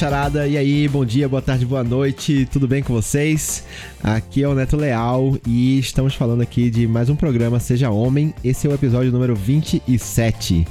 Charada. E aí, bom dia, boa tarde, boa noite, tudo bem com vocês? Aqui é o Neto Leal e estamos falando aqui de mais um programa Seja Homem. Esse é o episódio número 27.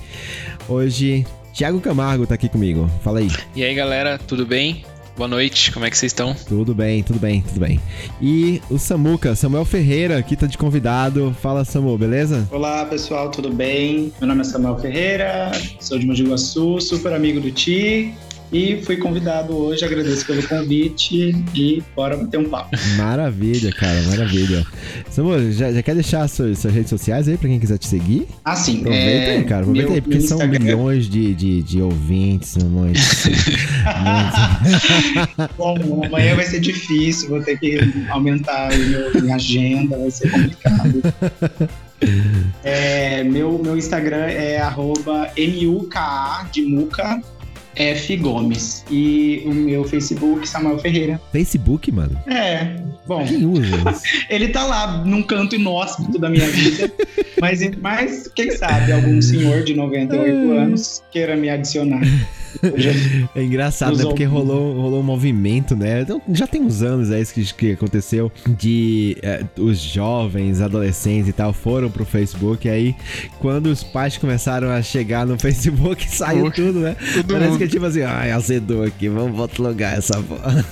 Hoje, Thiago Camargo tá aqui comigo. Fala aí. E aí, galera, tudo bem? Boa noite, como é que vocês estão? Tudo bem, tudo bem, tudo bem. E o Samuca, Samuel Ferreira, aqui tá de convidado. Fala, Samu, beleza? Olá, pessoal, tudo bem? Meu nome é Samuel Ferreira, sou de Mogi Guaçu, super amigo do Ti. E fui convidado hoje, agradeço pelo convite e bora bater um papo. Maravilha, cara, maravilha. Samuel, já, já quer deixar suas, suas, redes sociais aí pra quem quiser te seguir? Ah, sim. Aproveita é... aí, cara. Aproveita meu, aí, porque são milhões de, de, de ouvintes, milhões. Bom, amanhã vai ser difícil, vou ter que aumentar a minha agenda, vai ser complicado. É, meu, meu Instagram é arroba MUKA de Muca F Gomes. E o meu Facebook, Samuel Ferreira. Facebook, mano? É. Bom. Quem usa? ele tá lá num canto inóspito da minha vida. mas, mas, quem sabe, algum senhor de 98 ah. anos queira me adicionar. É engraçado, né? Porque rolou, rolou um movimento, né? Então, já tem uns anos é isso que, que aconteceu de é, os jovens, adolescentes e tal foram pro Facebook. E aí, quando os pais começaram a chegar no Facebook, saiu tudo, né? Tudo Parece mundo. que tipo assim, ai, azedou aqui, vamos lugar essa porra.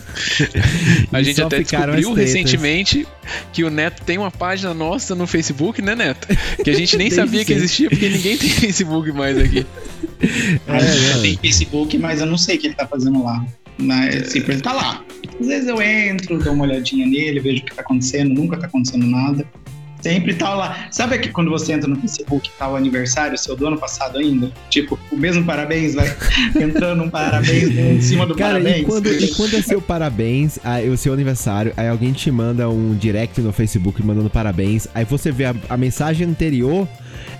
A gente até descobriu recentemente que o Neto tem uma página nossa no Facebook, né, Neto? Que a gente nem sabia que existia, porque ninguém tem Facebook mais aqui. É, é. tem Facebook, mas eu não sei o que ele tá fazendo lá. Mas sempre ele tá lá. Às vezes eu entro, dou uma olhadinha nele, vejo o que tá acontecendo, nunca tá acontecendo nada. Sempre tá lá. Sabe que quando você entra no Facebook tá o aniversário seu do ano passado ainda? Tipo, o mesmo parabéns, vai entrando um parabéns em cima do Cara, parabéns. E quando, e quando é seu parabéns, aí, o seu aniversário, aí alguém te manda um direct no Facebook mandando parabéns, aí você vê a, a mensagem anterior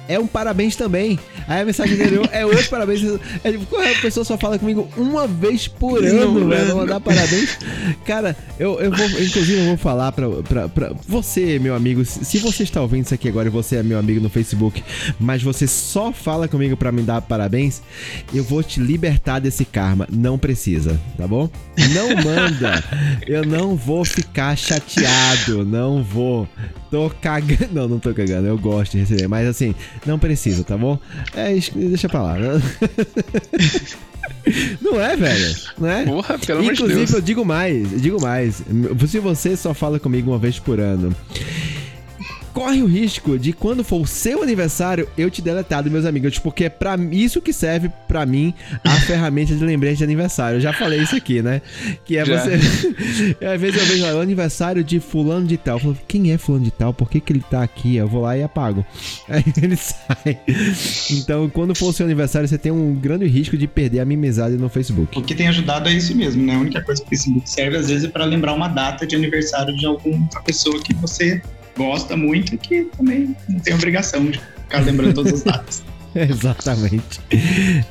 é um parabéns também. Aí a mensagem anterior é outro parabéns. É tipo, a pessoa só fala comigo uma vez por ano, velho. Vou dar parabéns. Cara, eu, eu vou, inclusive, eu vou falar pra, pra, pra você, meu amigo. Se você está ouvindo isso aqui agora e você é meu amigo no Facebook, mas você só fala comigo pra me dar parabéns, eu vou te libertar desse karma. Não precisa, tá bom? Não manda. Eu não vou ficar chateado. Não vou. Tô cagando. Não, não tô cagando. Eu gosto de receber. Mas assim, não precisa, tá bom? É, deixa pra lá. Não é, velho? Não é? Porra, pelo amor de Deus. Inclusive, eu digo mais, eu digo mais. Se você só fala comigo uma vez por ano corre o risco de quando for o seu aniversário eu te deletar dos meus amigos, porque é para isso que serve para mim a ferramenta de lembrete de aniversário. Eu já falei isso aqui, né? Que é já. você às vezes eu vejo lá, o aniversário de fulano de tal. Eu falo, quem é fulano de tal? Por que que ele tá aqui? Eu vou lá e apago. Aí ele sai. Então, quando for o seu aniversário, você tem um grande risco de perder a mimizade no Facebook. O que tem ajudado é isso mesmo, né? A única coisa que o Facebook serve às vezes é para lembrar uma data de aniversário de alguma pessoa que você gosta muito que também não tem obrigação de ficar lembrando todas as datas. Exatamente.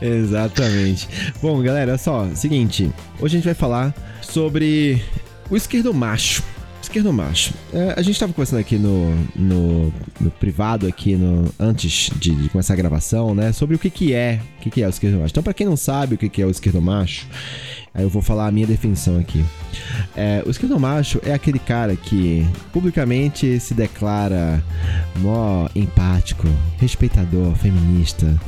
Exatamente. Bom, galera, só, seguinte. Hoje a gente vai falar sobre o esquerdo macho. Esquerdo macho. É, a gente estava conversando aqui no, no, no, privado, aqui no antes de, de, começar a gravação, né? Sobre o que, que é que, que é o esquerdo macho. Então, para quem não sabe o que, que é o esquerdo macho, Aí eu vou falar a minha definição aqui. É, o esquerdo macho é aquele cara que publicamente se declara mó empático, respeitador, feminista,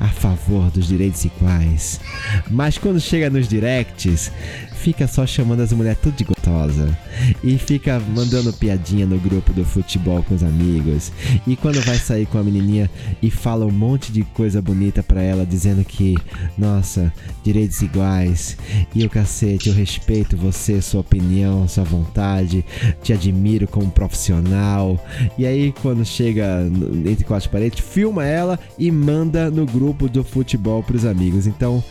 a favor dos direitos iguais. Mas quando chega nos directs, fica só chamando as mulheres tudo de gostosa. E fica mandando piadinha no grupo do futebol com os amigos. E quando vai sair com a menininha e fala um monte de coisa bonita pra ela, dizendo que, nossa, direitos iguais. E o cacete, eu respeito você, sua opinião, sua vontade. Te admiro como profissional. E aí, quando chega entre quatro paredes, filma ela e manda no grupo do futebol pros amigos. Então,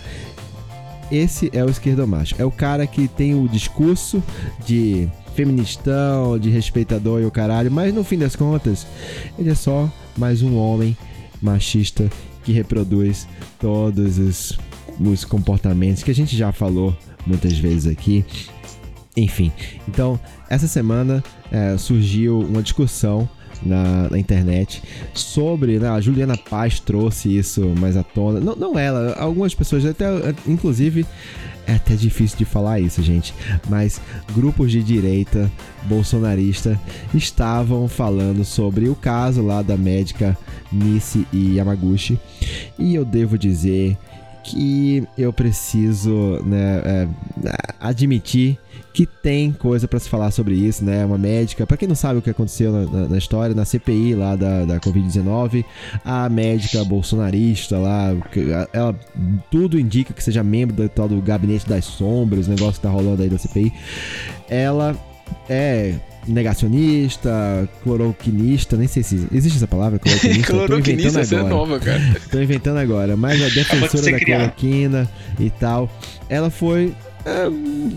esse é o esquerdo macho. É o cara que tem o discurso de feministão, de respeitador e o caralho, mas no fim das contas, ele é só mais um homem machista que reproduz todos os, os comportamentos que a gente já falou muitas vezes aqui. Enfim, então essa semana é, surgiu uma discussão na, na internet sobre. Né, a Juliana Paz trouxe isso mais à tona. Não, não ela, algumas pessoas, até inclusive. É até difícil de falar isso, gente. Mas grupos de direita bolsonarista estavam falando sobre o caso lá da médica Nishi Yamaguchi. E eu devo dizer que eu preciso né, é, admitir que tem coisa para se falar sobre isso, né? Uma médica, para quem não sabe o que aconteceu na, na, na história, na CPI lá da, da Covid-19, a médica bolsonarista lá, ela tudo indica que seja membro do tal do gabinete das sombras, o negócio que tá rolando aí da CPI. Ela é negacionista, cloroquinista, nem sei se existe essa palavra, cloroquinista. cloroquinista, essa é nova, cara. Tô inventando agora, mas a defensora da cloroquina e tal, ela foi é,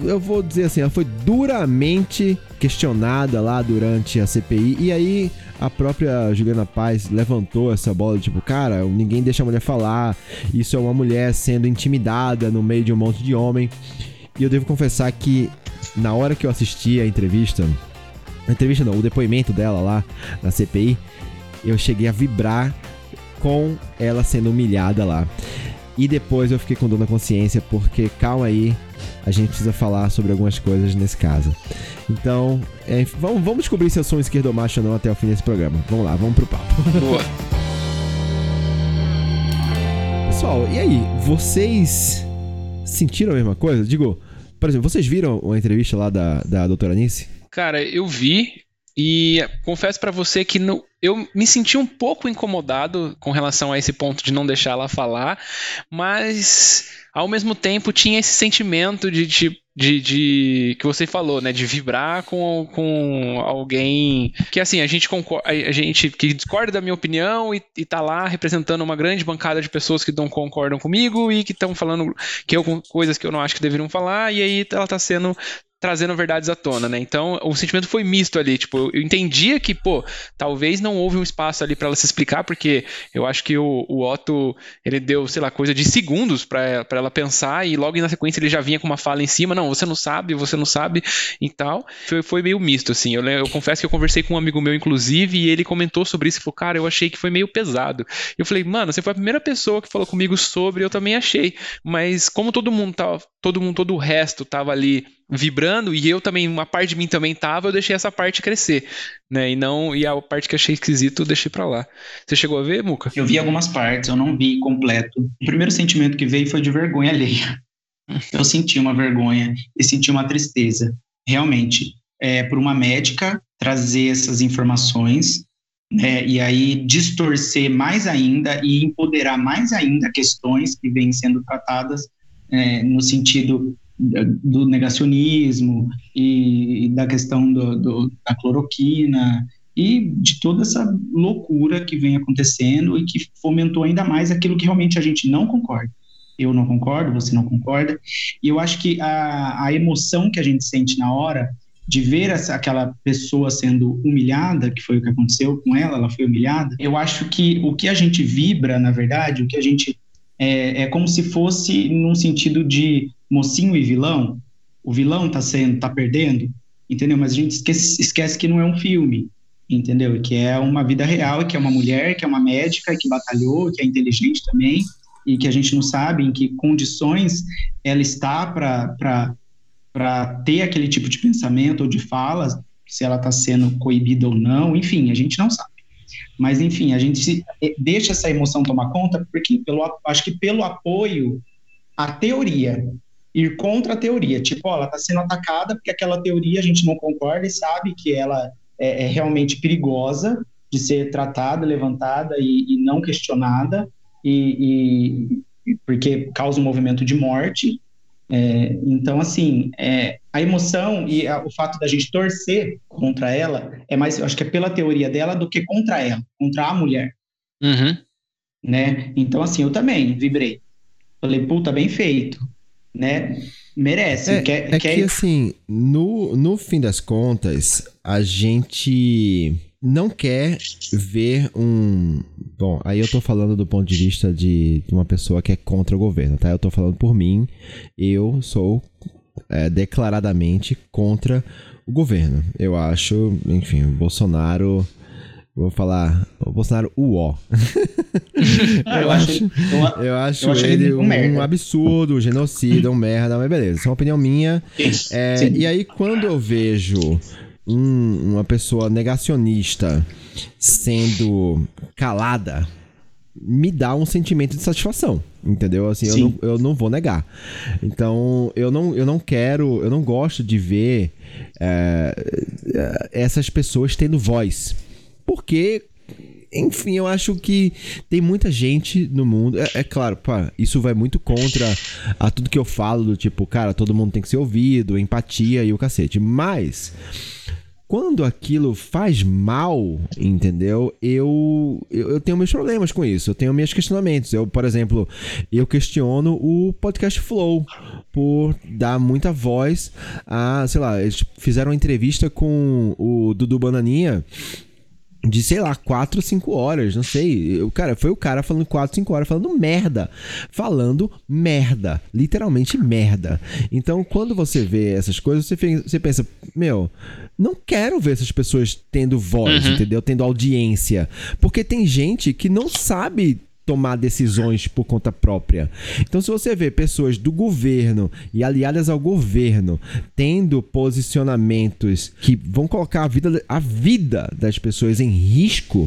eu vou dizer assim, ela foi duramente questionada lá durante a CPI. E aí a própria Juliana Paz levantou essa bola, tipo, cara, ninguém deixa a mulher falar. Isso é uma mulher sendo intimidada no meio de um monte de homem. E eu devo confessar que na hora que eu assisti a entrevista, a entrevista não, o depoimento dela lá na CPI, eu cheguei a vibrar com ela sendo humilhada lá. E depois eu fiquei com dor na consciência, porque calma aí, a gente precisa falar sobre algumas coisas nesse caso. Então, é, vamos, vamos descobrir se eu sou um esquerdo macho ou não até o fim desse programa. Vamos lá, vamos pro papo. Boa. Pessoal, e aí? Vocês sentiram a mesma coisa? Digo, por exemplo, vocês viram a entrevista lá da, da doutora Nice? Cara, eu vi e confesso para você que no, eu me senti um pouco incomodado com relação a esse ponto de não deixar ela falar, mas ao mesmo tempo tinha esse sentimento de, de, de, de que você falou, né, de vibrar com, com alguém que assim a gente concorda, a gente que discorda da minha opinião e, e tá lá representando uma grande bancada de pessoas que não concordam comigo e que estão falando que eu, coisas que eu não acho que deveriam falar e aí ela tá sendo trazendo verdades à tona, né? Então, o sentimento foi misto ali, tipo, eu entendia que, pô, talvez não houve um espaço ali para ela se explicar, porque eu acho que o, o Otto, ele deu, sei lá, coisa de segundos para ela pensar e logo na sequência ele já vinha com uma fala em cima, não, você não sabe, você não sabe e tal. Foi, foi meio misto, assim. Eu, eu confesso que eu conversei com um amigo meu, inclusive, e ele comentou sobre isso e falou, cara, eu achei que foi meio pesado. Eu falei, mano, você foi a primeira pessoa que falou comigo sobre, eu também achei, mas como todo mundo tava, todo mundo, todo o resto tava ali vibrando e eu também, uma parte de mim também tava, eu deixei essa parte crescer, né? E não e a parte que achei esquisito eu deixei para lá. Você chegou a ver, Muca? Eu vi algumas partes, eu não vi completo. O primeiro sentimento que veio foi de vergonha alheia. Eu senti uma vergonha e senti uma tristeza, realmente, é, por uma médica trazer essas informações né, e aí distorcer mais ainda e empoderar mais ainda questões que vêm sendo tratadas é, no sentido do negacionismo e, da questão do, do, da cloroquina e de toda essa loucura que vem acontecendo e que fomentou ainda mais aquilo que realmente a gente não concorda. Eu não concordo, você não concorda. E eu acho que a, a emoção que a gente sente na hora de ver essa, aquela pessoa sendo humilhada, que foi o que aconteceu com ela, ela foi humilhada, eu acho que o que a gente vibra, na verdade, o que a gente é, é como se fosse num sentido de mocinho e vilão. O vilão tá sendo, tá perdendo, entendeu? Mas a gente esquece, esquece que não é um filme, entendeu? Que é uma vida real, que é uma mulher, que é uma médica, que batalhou, que é inteligente também, e que a gente não sabe em que condições ela está para ter aquele tipo de pensamento ou de fala, se ela está sendo coibida ou não, enfim, a gente não sabe. Mas, enfim, a gente se, eh, deixa essa emoção tomar conta, porque pelo, acho que pelo apoio à teoria, ir contra a teoria. Tipo, ó, ela está sendo atacada porque aquela teoria a gente não concorda e sabe que ela é, é realmente perigosa de ser tratada, levantada e, e não questionada, e, e, porque causa um movimento de morte. É, então, assim, é, a emoção e a, o fato da gente torcer contra ela é mais, acho que é pela teoria dela do que contra ela, contra a mulher. Uhum. Né? Então, assim, eu também vibrei. Falei, puta, bem feito. Né? Merece. É, quer, é quer... que, assim, no, no fim das contas, a gente não quer ver um. Bom, aí eu tô falando do ponto de vista de uma pessoa que é contra o governo, tá? Eu tô falando por mim. Eu sou é, declaradamente contra o governo. Eu acho, enfim, o Bolsonaro. Vou falar o Bolsonaro o eu, eu, acho, eu, eu acho, ele, ele um, um, absurdo, um genocida, um merda, mas beleza, isso é uma opinião minha. É, e aí, quando eu vejo um, uma pessoa negacionista sendo calada, me dá um sentimento de satisfação, entendeu? Assim, eu não, eu não vou negar. Então, eu não, eu não quero, eu não gosto de ver é, essas pessoas tendo voz. Porque enfim, eu acho que tem muita gente no mundo. É, é, claro, pá, isso vai muito contra a tudo que eu falo, do tipo, cara, todo mundo tem que ser ouvido, empatia e o cacete. Mas quando aquilo faz mal, entendeu? Eu, eu, eu, tenho meus problemas com isso, eu tenho meus questionamentos. Eu, por exemplo, eu questiono o podcast Flow por dar muita voz a, sei lá, eles fizeram uma entrevista com o Dudu Bananinha de, sei lá, 4 ou 5 horas, não sei. O cara, foi o cara falando 4, 5 horas, falando merda. Falando merda. Literalmente merda. Então, quando você vê essas coisas, você, você pensa, meu, não quero ver essas pessoas tendo voz, uhum. entendeu? Tendo audiência. Porque tem gente que não sabe tomar decisões por conta própria. Então, se você vê pessoas do governo e aliadas ao governo tendo posicionamentos que vão colocar a vida, a vida das pessoas em risco,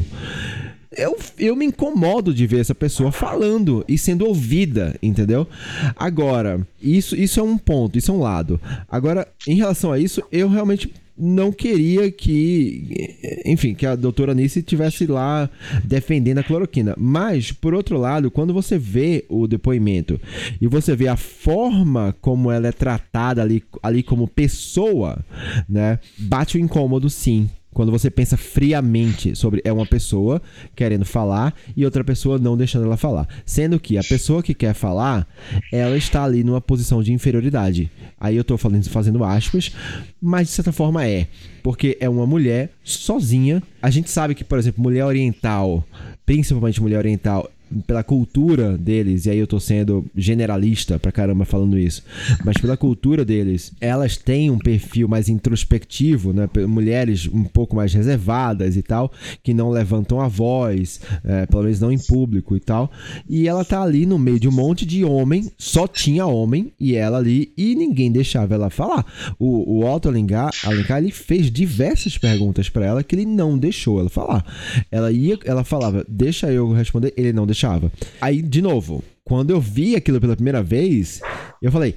eu, eu me incomodo de ver essa pessoa falando e sendo ouvida, entendeu? Agora, isso, isso é um ponto, isso é um lado. Agora, em relação a isso, eu realmente não queria que, enfim, que a doutora Nice tivesse lá defendendo a cloroquina. Mas, por outro lado, quando você vê o depoimento e você vê a forma como ela é tratada ali, ali como pessoa, né, bate o incômodo sim. Quando você pensa friamente sobre é uma pessoa querendo falar e outra pessoa não deixando ela falar. Sendo que a pessoa que quer falar, ela está ali numa posição de inferioridade. Aí eu estou falando, fazendo aspas, mas de certa forma é. Porque é uma mulher sozinha. A gente sabe que, por exemplo, mulher oriental, principalmente mulher oriental, pela cultura deles, e aí eu tô sendo generalista pra caramba falando isso, mas pela cultura deles, elas têm um perfil mais introspectivo, né? Mulheres um pouco mais reservadas e tal, que não levantam a voz, é, pelo menos não em público e tal. E ela tá ali no meio de um monte de homem, só tinha homem, e ela ali, e ninguém deixava ela falar. O, o Otto Alencar, Alencar ele fez diversas perguntas para ela que ele não deixou ela falar. Ela ia, ela falava, deixa eu responder, ele não deixava deixava. Aí, de novo, quando eu vi aquilo pela primeira vez, eu falei: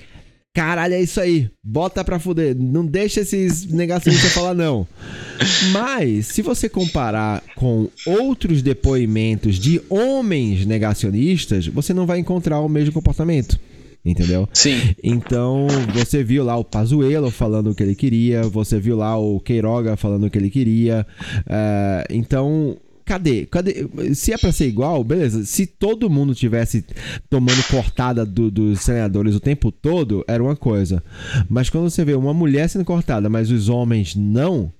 caralho, é isso aí, bota pra fuder, não deixa esses negacionistas falar não. Mas, se você comparar com outros depoimentos de homens negacionistas, você não vai encontrar o mesmo comportamento entendeu? Sim. Então, você viu lá o Pazuello falando o que ele queria, você viu lá o Queiroga falando o que ele queria. Uh, então, cadê? Cadê? Se é pra ser igual, beleza. Se todo mundo tivesse tomando cortada do, dos senadores o tempo todo, era uma coisa. Mas quando você vê uma mulher sendo cortada, mas os homens não,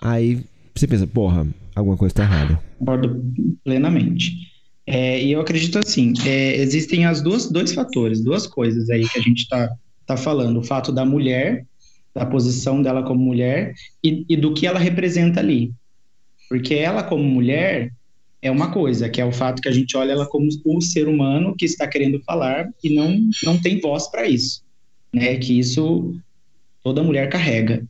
aí você pensa, porra, alguma coisa tá errada. Concordo plenamente. É, e eu acredito assim, é, existem as duas, dois fatores, duas coisas aí que a gente tá, tá falando. O fato da mulher, da posição dela como mulher e, e do que ela representa ali. Porque ela, como mulher, é uma coisa, que é o fato que a gente olha ela como o ser humano que está querendo falar e não, não tem voz para isso. Né? Que isso toda mulher carrega.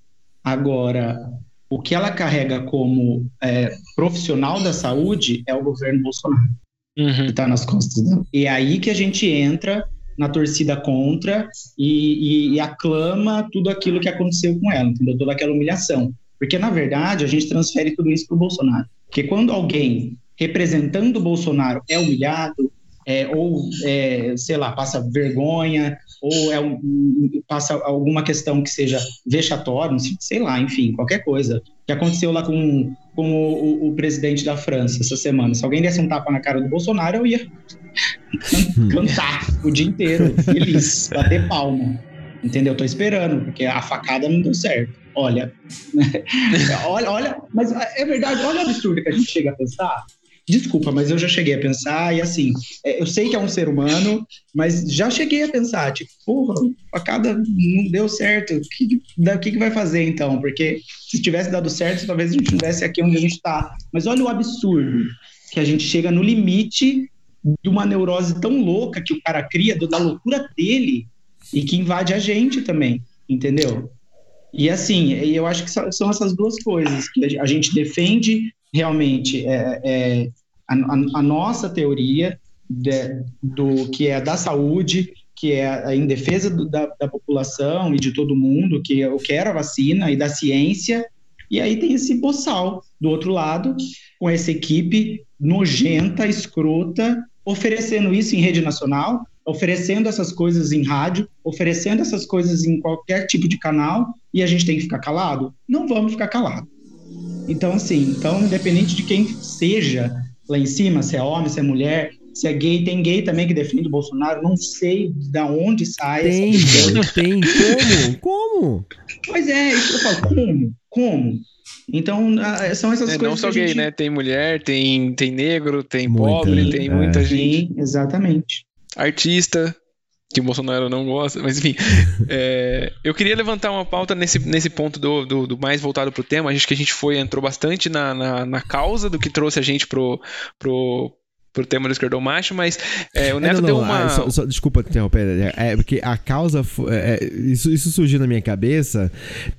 Agora, o que ela carrega como é, profissional da saúde é o governo Bolsonaro, uhum. que está nas costas dela. E é aí que a gente entra na torcida contra e, e, e aclama tudo aquilo que aconteceu com ela, entendeu? Toda aquela humilhação. Porque, na verdade, a gente transfere tudo isso para o Bolsonaro. Porque quando alguém representando o Bolsonaro é humilhado, é, ou, é, sei lá, passa vergonha, ou é um, passa alguma questão que seja vexatória, sei lá, enfim, qualquer coisa. que aconteceu lá com, com o, o, presidente da França essa semana. Se alguém desse um tapa na cara do Bolsonaro, eu ia cantar o dia inteiro, feliz, bater palma. Entendeu? Tô esperando, porque a facada não deu certo. Olha, olha, olha, mas é verdade, olha o absurdo que a gente chega a pensar Desculpa, mas eu já cheguei a pensar, e assim, é, eu sei que é um ser humano, mas já cheguei a pensar, tipo, porra, a cada não deu certo, o que, que, vai fazer então? Porque se tivesse dado certo, talvez a gente estivesse aqui onde a gente está. Mas olha o absurdo, que a gente chega no limite de uma neurose tão louca que o cara cria, da loucura dele, e que invade a gente também, entendeu? E assim, eu acho que são essas duas coisas, que a gente defende realmente é, é a, a, nossa teoria de, do que é da saúde, que é em defesa do, da, da, população e de todo mundo, que eu quero a vacina e da ciência, e aí tem esse boçal do outro lado, com essa equipe nojenta, escrota, oferecendo isso em rede nacional, oferecendo essas coisas em rádio, oferecendo essas coisas em qualquer tipo de canal, e a gente tem que ficar calado? Não vamos ficar calado. Então, assim, então, independente de quem seja lá em cima, se é homem, se é mulher, se é gay, tem gay também que defende o Bolsonaro, não sei da onde sai tem, essa Tem, como? Como? Pois é, isso que eu falo, como? Como? Então, são essas é, coisas. Não só gay, gente... né? Tem mulher, tem, tem negro, tem muita, pobre, tem é. muita gente. Sim, exatamente. Artista, que o Bolsonaro não gosta, mas enfim. é, eu queria levantar uma pauta nesse, nesse ponto do, do, do mais voltado para o tema. Acho que a gente foi, entrou bastante na, na, na, causa do que trouxe a gente pro, pro, pro tema do esquerdo macho, mas é, o é, Neto é, não, não, deu uma. Ah, só, só, desculpa interromper, é, é porque a causa. É, é, isso, isso surgiu na minha cabeça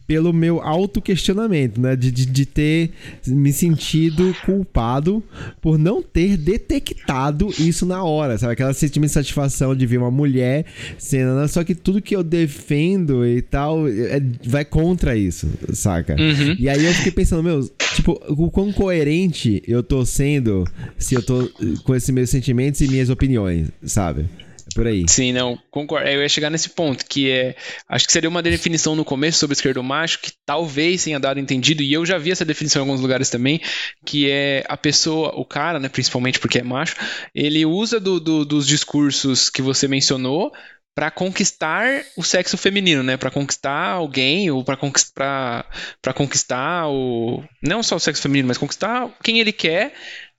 pelo meu autoquestionamento, né? De, de, de, ter me sentido culpado por não ter detectado isso na hora, sabe? Aquela sentimento de satisfação de ver uma mulher sendo. Só que tudo que eu defendo e tal é, vai contra isso, saca? Uhum. E aí eu fiquei pensando, meu, tipo, o quão coerente eu tô sendo se eu tô com esses meus sentimentos e minhas opiniões, sabe? É por aí. Sim, não, concordo. Eu ia chegar nesse ponto, que é. Acho que seria uma definição no começo sobre esquerdo macho, que talvez tenha dado entendido, e eu já vi essa definição em alguns lugares também, que é a pessoa, o cara, né, principalmente porque é macho, ele usa do, do, dos discursos que você mencionou para conquistar o sexo feminino, né? Para conquistar alguém ou para conquistar para conquistar o não só o sexo feminino, mas conquistar quem ele quer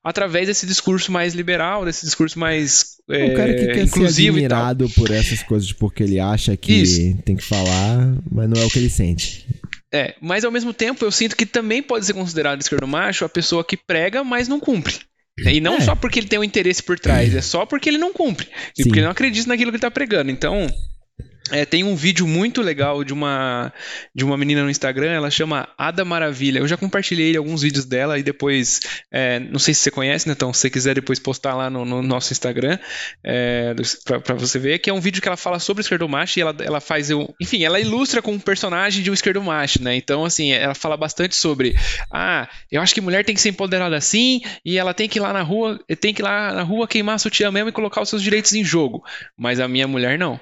através desse discurso mais liberal, desse discurso mais é, o cara que quer inclusivo ser admirado por essas coisas porque ele acha que Isso. tem que falar, mas não é o que ele sente. É, mas ao mesmo tempo eu sinto que também pode ser considerado esquerdo macho a pessoa que prega, mas não cumpre. E não é. só porque ele tem um interesse por trás, é só porque ele não cumpre. E porque ele não acredita naquilo que ele está pregando. Então, é, tem um vídeo muito legal de uma de uma menina no Instagram, ela chama Ada Maravilha. Eu já compartilhei alguns vídeos dela e depois, é, não sei se você conhece, né? Então, se você quiser depois postar lá no, no nosso Instagram é, para você ver, que é um vídeo que ela fala sobre o esquerdo macho e ela, ela faz, eu, enfim, ela ilustra com um personagem de um esquerdo macho, né? Então, assim, ela fala bastante sobre, ah, eu acho que mulher tem que ser empoderada assim e ela tem que ir lá na rua, tem que ir lá na rua queimar a sutiã mesmo e colocar os seus direitos em jogo. Mas a minha mulher não.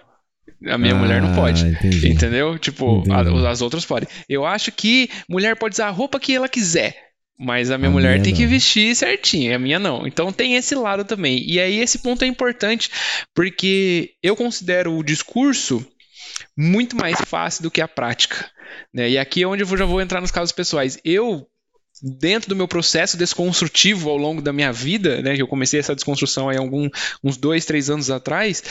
A minha ah, mulher não pode. Entendi. Entendeu? Tipo, a, as outras podem. Eu acho que mulher pode usar a roupa que ela quiser. Mas a minha a mulher minha tem não. que vestir certinho, a minha não. Então tem esse lado também. E aí esse ponto é importante, porque eu considero o discurso muito mais fácil do que a prática. Né? E aqui é onde eu já vou entrar nos casos pessoais. Eu dentro do meu processo desconstrutivo ao longo da minha vida, né, que eu comecei essa desconstrução aí algum, uns dois, três anos atrás,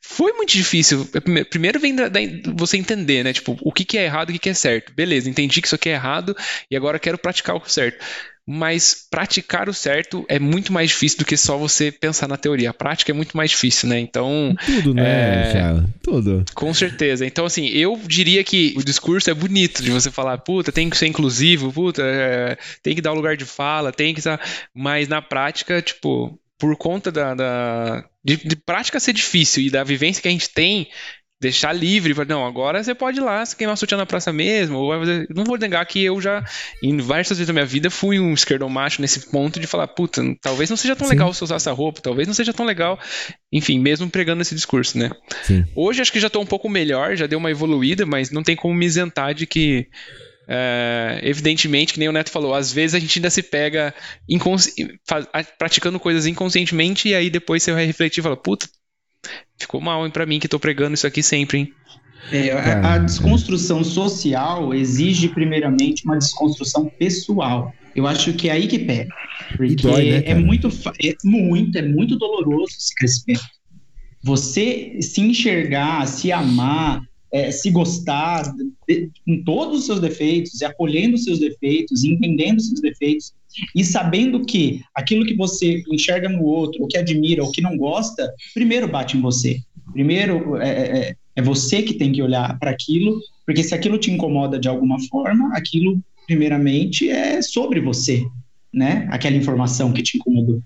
foi muito difícil. Primeiro vem da, da, você entender, né, tipo, o que, que é errado e o que, que é certo. Beleza, entendi que isso aqui é errado e agora quero praticar o certo mas praticar o certo é muito mais difícil do que só você pensar na teoria. A prática é muito mais difícil, né? Então. Tudo, né, é... Thiago? Tudo. Com certeza. Então, assim, eu diria que o discurso é bonito de você falar, puta, tem que ser inclusivo, puta, é... tem que dar lugar de fala, tem que. Mas na prática, tipo, por conta da, da de, de, prática ser difícil e da vivência que a gente tem, deixar livre, não, agora você pode ir lá, se queimar sutiã na praça mesmo, ou fazer... não vou negar que eu já, em várias vezes da minha vida, fui um esquerdo macho nesse ponto de falar, puta, talvez não seja tão Sim. legal você usar essa roupa, talvez não seja tão legal, enfim, mesmo pregando esse discurso, né? Sim. Hoje acho que já tô um pouco melhor, já deu uma evoluída, mas não tem como me isentar de que é, evidentemente, que nem o Neto falou, às vezes a gente ainda se pega praticando coisas inconscientemente e aí depois você vai refletir e fala, puta, Ficou mal, hein, pra mim que tô pregando isso aqui sempre, hein? É, a, a, desconstrução social exige, primeiramente, uma desconstrução pessoal. Eu acho que é aí que pega. Porque dói, né, é muito, é muito, é muito doloroso esse crescimento. Você se enxergar, se amar, é, se gostar de, com todos os seus defeitos, e acolhendo os seus defeitos, entendendo os seus defeitos, e sabendo que aquilo que você enxerga no outro, o que admira, o que não gosta, primeiro bate em você. Primeiro é, é, é, é você que tem que olhar para aquilo, porque se aquilo te incomoda de alguma forma, aquilo, primeiramente, é sobre você, né? Aquela informação que te incomodou.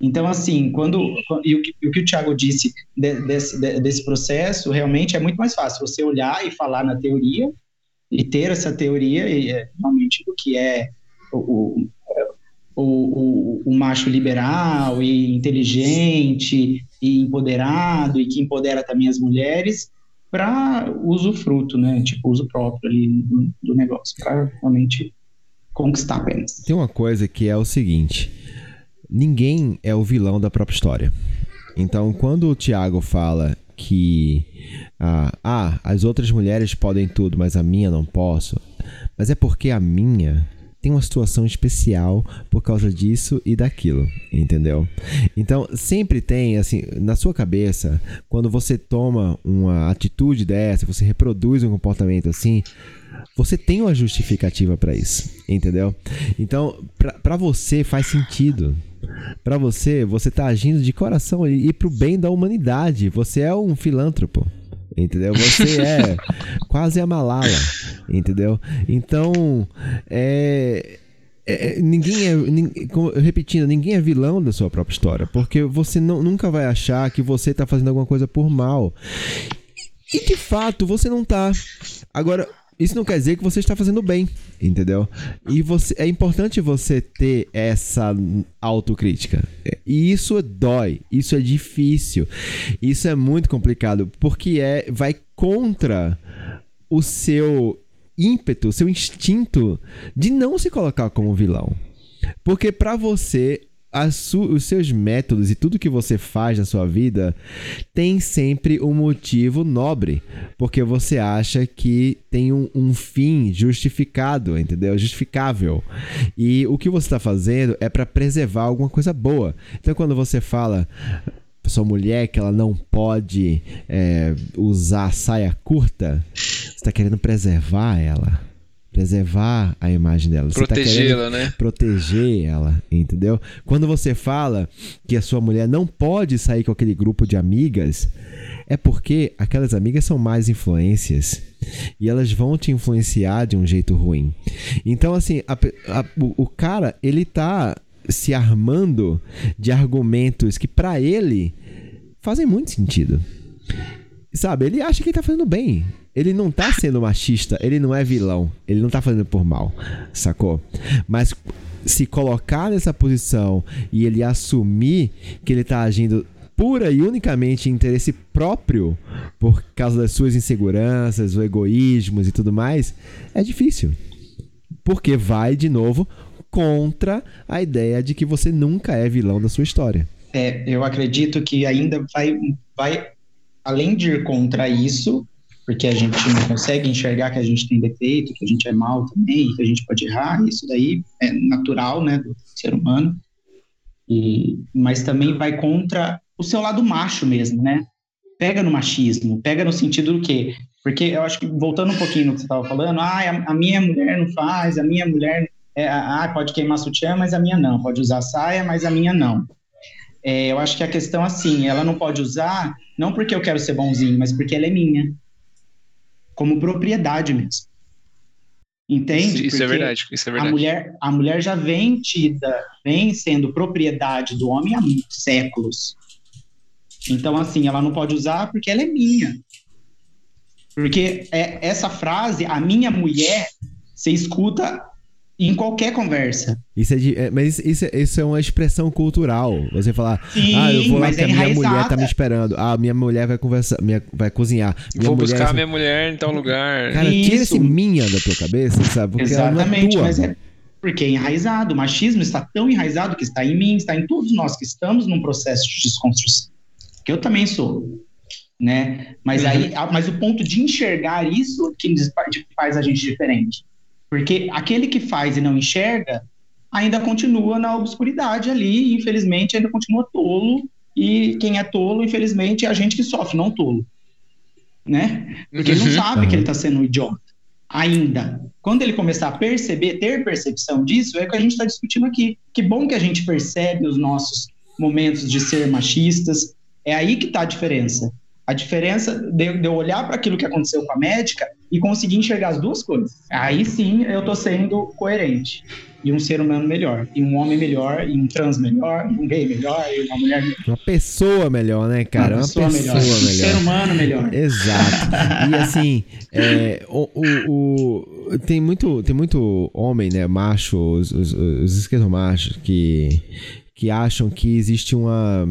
Então, assim, quando. E o que, o, que o Thiago disse de, desse, de, desse processo, realmente é muito mais fácil você olhar e falar na teoria e ter essa teoria, e, é, realmente, do que é o, o, o, o, macho liberal e inteligente e empoderado e que empodera também as mulheres para uso fruto, né? Tipo, uso próprio ali do, do negócio, para realmente conquistar apenas. Tem uma coisa que é o seguinte ninguém é o vilão da própria história. Então, quando o Tiago fala que ah, ah, as outras mulheres podem tudo, mas a minha não posso, mas é porque a minha tem uma situação especial por causa disso e daquilo, entendeu? Então, sempre tem, assim, na sua cabeça, quando você toma uma atitude dessa, você reproduz um comportamento assim, você tem uma justificativa para isso, entendeu? Então, para você faz sentido. Para você, você tá agindo de coração e, e pro bem da humanidade. Você é um filântropo. Entendeu? Você é quase a Malala, entendeu? Então, é, é, ninguém é. Ninguém, repetindo, ninguém é vilão da sua própria história. Porque você não, nunca vai achar que você tá fazendo alguma coisa por mal. E de fato, você não tá. Agora, isso não quer dizer que você está fazendo bem, entendeu? E você, é importante você ter essa autocrítica. E isso dói, isso é difícil, isso é muito complicado, porque é vai contra o seu ímpeto, seu instinto de não se colocar como vilão. Porque para você os seus métodos e tudo que você faz na sua vida tem sempre um motivo nobre, porque você acha que tem um, um fim justificado, entendeu? Justificável. E o que você está fazendo é para preservar alguma coisa boa. Então, quando você fala sua mulher que ela não pode é, usar saia curta, você está querendo preservar ela preservar a imagem dela. Tá Protegê-la, tá né? Proteger ela, entendeu? Quando você fala que a sua mulher não pode sair com aquele grupo de amigas, é porque aquelas amigas são mais influências e elas vão te influenciar de um jeito ruim. Então, assim, a, a, o, o cara, ele tá se armando de argumentos que para ele fazem muito sentido. Sabe, ele acha que ele tá fazendo bem ele não tá sendo machista, ele não é vilão, ele não tá fazendo por mal, sacou? Mas se colocar nessa posição e ele assumir que ele tá agindo pura e unicamente interesse próprio por causa das suas inseguranças, o egoísmos e tudo mais, é difícil. Porque vai, de novo, contra a ideia de que você nunca é vilão da sua história. É, eu acredito que ainda vai, vai além de ir contra isso, porque a gente não consegue enxergar que a gente tem defeito, que a gente é mal também, que a gente pode errar, isso daí é natural, né, do ser humano. E, mas também vai contra o seu lado macho mesmo, né? Pega no machismo, pega no sentido do quê? Porque eu acho que, voltando um pouquinho no que você estava falando, ah, a, minha mulher não faz, a minha mulher é, ah, pode queimar sutiã, mas a minha não, pode usar saia, mas a minha não. É, eu acho que a questão, assim, ela não pode usar, não porque eu quero ser bonzinho, mas porque ela é minha como propriedade mesmo. Entende? Isso, isso é verdade, isso é verdade. A mulher, a mulher já vem tida, vem sendo propriedade do homem há séculos. Então, assim, ela não pode usar porque ela é minha. Porque é, essa frase, a minha mulher, você escuta em qualquer conversa. Isso é, de, é mas isso, é, isso é uma expressão cultural. Você falar, Sim, ah, eu vou lá que é a minha mulher tá me esperando. Ah, minha mulher vai conversar, minha, vai cozinhar. Minha vou buscar a minha mulher em tal lugar. Cara, isso. tira esse minha da tua cabeça, sabe? Porque Exatamente, é mas é porque é enraizado. O machismo está tão enraizado que está em mim, está em todos nós que estamos num processo de desconstrução. Que eu também sou. Né? Mas, uhum. aí, mas o ponto de enxergar isso que faz a gente diferente. Porque aquele que faz e não enxerga, ainda continua na obscuridade ali, infelizmente ainda continua tolo, e quem é tolo, infelizmente, é a gente que sofre, não tolo. Né? Porque ele não uhum. sabe uhum. que ele está sendo um idiota. Ainda. Quando ele começar a perceber, ter percepção disso, é o que a gente está discutindo aqui. Que bom que a gente percebe os nossos momentos de ser machistas. É aí que está a diferença. A diferença de, de eu olhar para aquilo que aconteceu com a médica e conseguir enxergar as duas coisas. Aí sim eu estou sendo coerente e um ser humano melhor, e um homem melhor, e um trans melhor, e um gay melhor, e uma mulher melhor. Uma pessoa melhor, né, cara? Uma pessoa, uma pessoa melhor. melhor. Um ser humano melhor. Exato. E assim, é, o, o, o, tem, muito, tem muito homem, né, macho, os, os, os esquerdomachos, que, que acham que existe uma.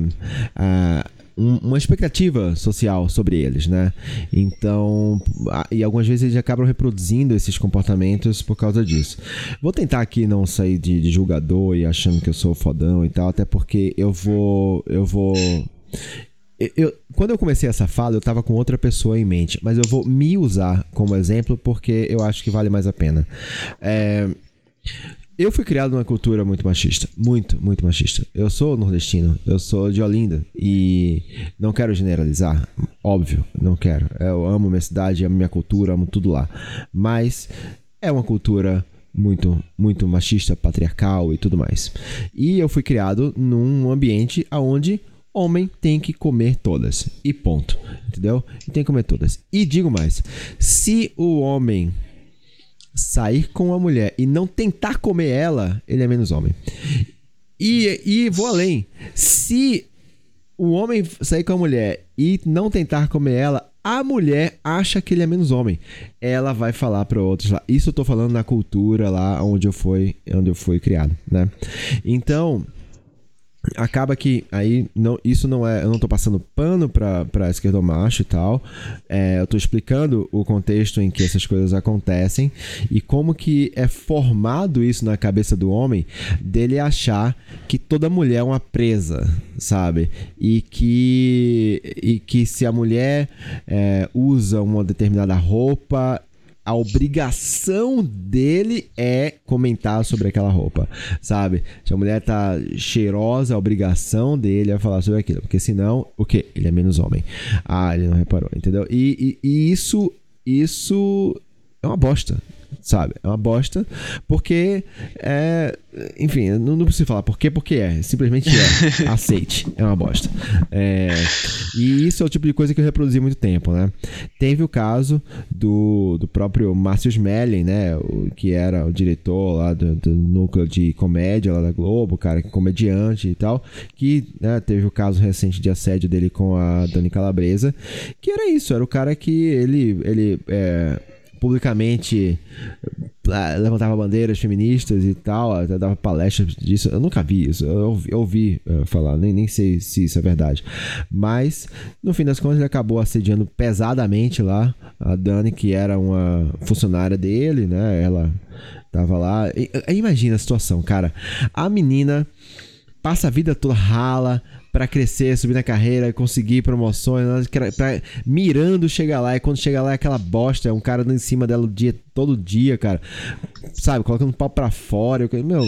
A, um, uma expectativa social sobre eles, né? Então, e algumas vezes eles acabam reproduzindo esses comportamentos por causa disso. Vou tentar aqui não sair de, de julgador e achando que eu sou fodão e tal, até porque eu vou, eu vou eu, quando eu comecei essa fala, eu tava com outra pessoa em mente, mas eu vou me usar como exemplo porque eu acho que vale mais a pena. É, eu fui criado numa cultura muito machista. Muito, muito machista. Eu sou nordestino, eu sou de Olinda. E não quero generalizar, óbvio, não quero. Eu amo minha cidade, amo minha cultura, amo tudo lá. Mas é uma cultura muito, muito machista, patriarcal e tudo mais. E eu fui criado num ambiente onde homem tem que comer todas. E ponto. Entendeu? E tem que comer todas. E digo mais: se o homem sair com a mulher e não tentar comer ela, ele é menos homem. E, e vou além. Se o homem sair com a mulher e não tentar comer ela, a mulher acha que ele é menos homem. Ela vai falar para outros lá. Isso eu tô falando na cultura lá onde eu fui, onde eu fui criado, né? Então, acaba que aí não, isso não é eu não estou passando pano para esquerdomacho e tal. É, eu estou explicando o contexto em que essas coisas acontecem e como que é formado isso na cabeça do homem dele achar que toda mulher é uma presa sabe? E que e que se a mulher é, usa uma determinada roupa a obrigação dele é comentar sobre aquela roupa, sabe? Se a mulher tá cheirosa, a obrigação dele é falar sobre aquilo, porque senão, o quê? Ele é menos homem. Ah, ele não reparou, entendeu? E, e, e isso, isso é uma bosta, sabe? É uma bosta, porque é. Enfim, não, não preciso falar por quê, porque é. Simplesmente é. Aceite. É uma bosta. É, e isso é o tipo de coisa que eu reproduzi há muito tempo, né? Teve o caso do, do próprio Márcio Smelling, né? O, que era o diretor lá do, do, núcleo de comédia lá da Globo, cara, comediante e tal, que né, teve o caso recente de assédio dele com a Dani Calabresa, que era isso, era o cara que ele, ele é, publicamente ah, levantava bandeiras feministas e tal, até dava palestras disso. Eu nunca vi isso, eu ouvi, eu ouvi uh, falar, nem, nem sei se isso é verdade. Mas, no fim das contas, ele acabou assediando pesadamente lá a Dani, que era uma funcionária dele, né? Ela tava lá. E, imagina a situação, cara. A menina passa a vida toda rala, para crescer, subir na carreira, conseguir promoções, pra, mirando chegar lá. E quando chega lá é aquela bosta, é um cara em cima dela o dia, todo dia, cara. Sabe, colocando pau pra fora. Eu, meu,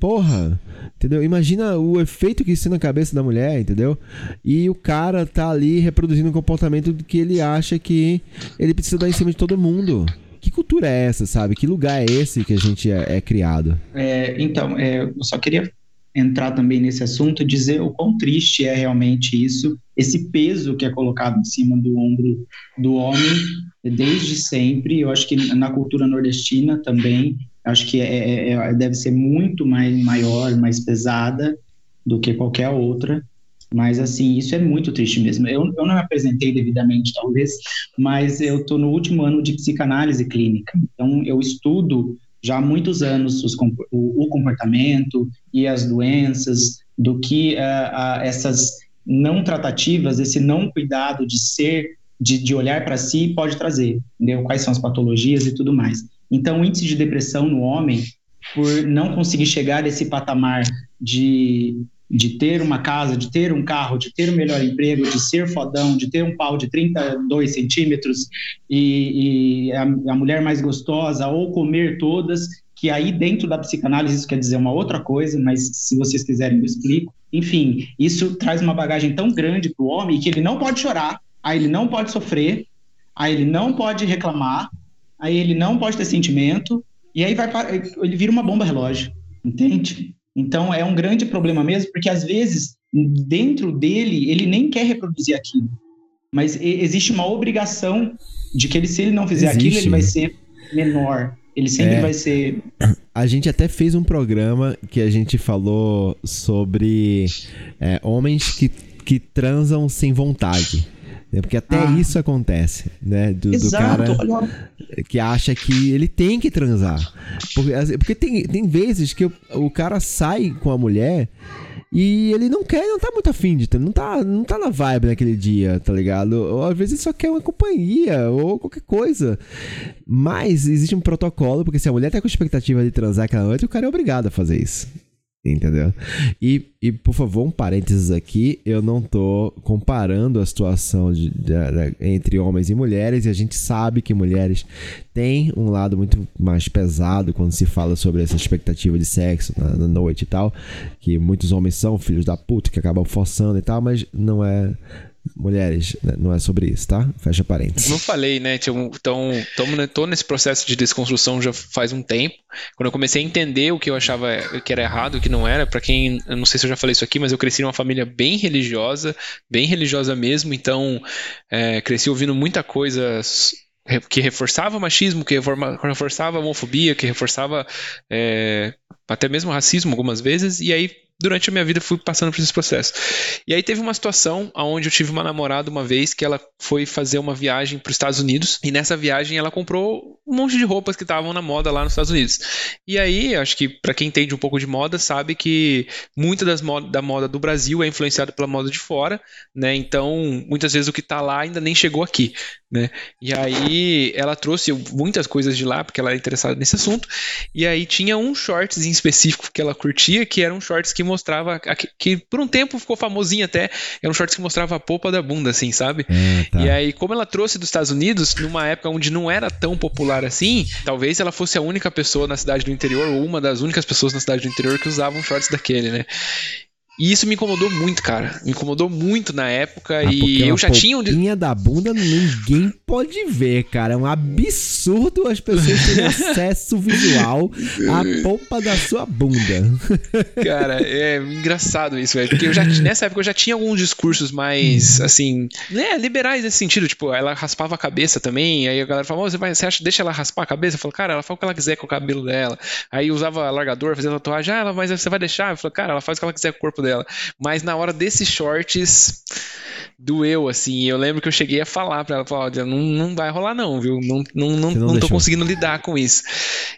porra, entendeu? Imagina o efeito que isso tem na cabeça da mulher, entendeu? E o cara tá ali reproduzindo um comportamento que ele acha que ele precisa dar em cima de todo mundo. Que cultura é essa, sabe? Que lugar é esse que a gente é, é criado? É, então, é, eu só queria entrar também nesse assunto, dizer o quão triste é realmente isso, esse peso que é colocado em cima do ombro do homem desde sempre. Eu acho que na cultura nordestina também, acho que é, é, é, deve ser muito mais maior, mais pesada do que qualquer outra. Mas, assim, isso é muito triste mesmo. Eu, eu não me apresentei devidamente, talvez, mas eu estou no último ano de psicanálise clínica. Então, eu estudo já há muitos anos os, o, o, comportamento e as doenças, do que uh, uh, essas não tratativas, esse não cuidado de ser, de, de olhar para si pode trazer, entendeu? Quais são as patologias e tudo mais. Então, o índice de depressão no homem, por não conseguir chegar a esse patamar de de ter uma casa, de ter um carro, de ter o um melhor emprego, de ser fodão, de ter um pau de 32 centímetros e, e a, a, mulher mais gostosa, ou comer todas, que aí dentro da psicanálise isso quer dizer uma outra coisa, mas se vocês quiserem eu explico. Enfim, isso traz uma bagagem tão grande para o homem que ele não pode chorar, aí ele não pode sofrer, aí ele não pode reclamar, aí ele não pode ter sentimento, e aí vai ele vira uma bomba relógio, entende? Então é um grande problema mesmo, porque às vezes dentro dele ele nem quer reproduzir aquilo, mas existe uma obrigação de que ele se ele não fizer existe. aquilo ele vai ser menor. Ele sempre é, vai ser. A gente até fez um programa que a gente falou sobre é, homens que, que transam sem vontade. Né? Porque até ah. isso acontece, né? Do, do, cara que acha que ele tem que transar. Porque, porque tem, tem vezes que o, o cara sai com a mulher e ele não quer, não tá muito afim de não tá, não tá na vibe naquele dia, tá ligado? Ou às vezes só quer uma companhia ou qualquer coisa. Mas existe um protocolo, porque se a mulher tá com expectativa de transar aquela noite, o cara é obrigado a fazer isso. Entendeu? E, e, por favor, um parênteses aqui: eu não tô comparando a situação de, de, de, entre homens e mulheres, e a gente sabe que mulheres têm um lado muito mais pesado quando se fala sobre essa expectativa de sexo na, na noite e tal. Que muitos homens são filhos da puta que acabam forçando e tal, mas não é mulheres, né? não é sobre isso, tá? Fecha parênteses. Eu falei, né? Então, tô nesse processo de desconstrução já faz um tempo. Quando eu comecei a entender o que eu achava que era errado, o que não era, para quem, eu não sei se eu já falei isso aqui, mas eu cresci numa família bem religiosa, bem religiosa mesmo, então é, cresci ouvindo muita coisa que reforçava machismo, que reforçava homofobia, que reforçava é, até mesmo racismo algumas vezes, e aí durante a minha vida fui passando por esse processo. E aí teve uma situação onde eu tive uma namorada uma vez que ela foi fazer uma viagem para os Estados Unidos e nessa viagem ela comprou um monte de roupas que estavam na moda lá nos Estados Unidos. E aí, acho que para quem entende um pouco de moda sabe que muita das moda, da moda do Brasil é influenciada pela moda de fora, né? Então, muitas vezes o que está lá ainda nem chegou aqui, né? E aí ela trouxe muitas coisas de lá porque ela era interessada nesse assunto. E aí tinha um shorts em específico que ela curtia, que eram shorts que mostrava. Que por um tempo ficou famosinho até. Era um shorts que mostrava a polpa da bunda, assim, sabe? É, tá. E aí, como ela trouxe dos Estados Unidos, numa época onde não era tão popular assim, talvez ela fosse a única pessoa na cidade do interior, ou uma das únicas pessoas na cidade do interior que usavam shorts daquele, né? E isso me incomodou muito, cara. Me incomodou muito na época ah, e eu já tinha um. da bunda ninguém pode ver, cara. É um absurdo as pessoas terem acesso visual à polpa da sua bunda. Cara, é engraçado isso, velho. Porque eu já, nessa época eu já tinha alguns discursos mais, uhum. assim, né, liberais nesse sentido. Tipo, ela raspava a cabeça também. Aí a galera falava, você, vai, você acha, deixa ela raspar a cabeça? Eu falo, cara, ela faz o que ela quiser com o cabelo dela. Aí usava largador, fazia tatuagem. Ah, ela, mas você vai deixar? Eu falo, cara, ela faz o que ela quiser com o corpo dela. Mas na hora desses shorts, doeu, assim. Eu lembro que eu cheguei a falar pra ela, Cláudia, não, não vai rolar não, viu? Não, não, não, não, não tô conseguindo lidar com isso.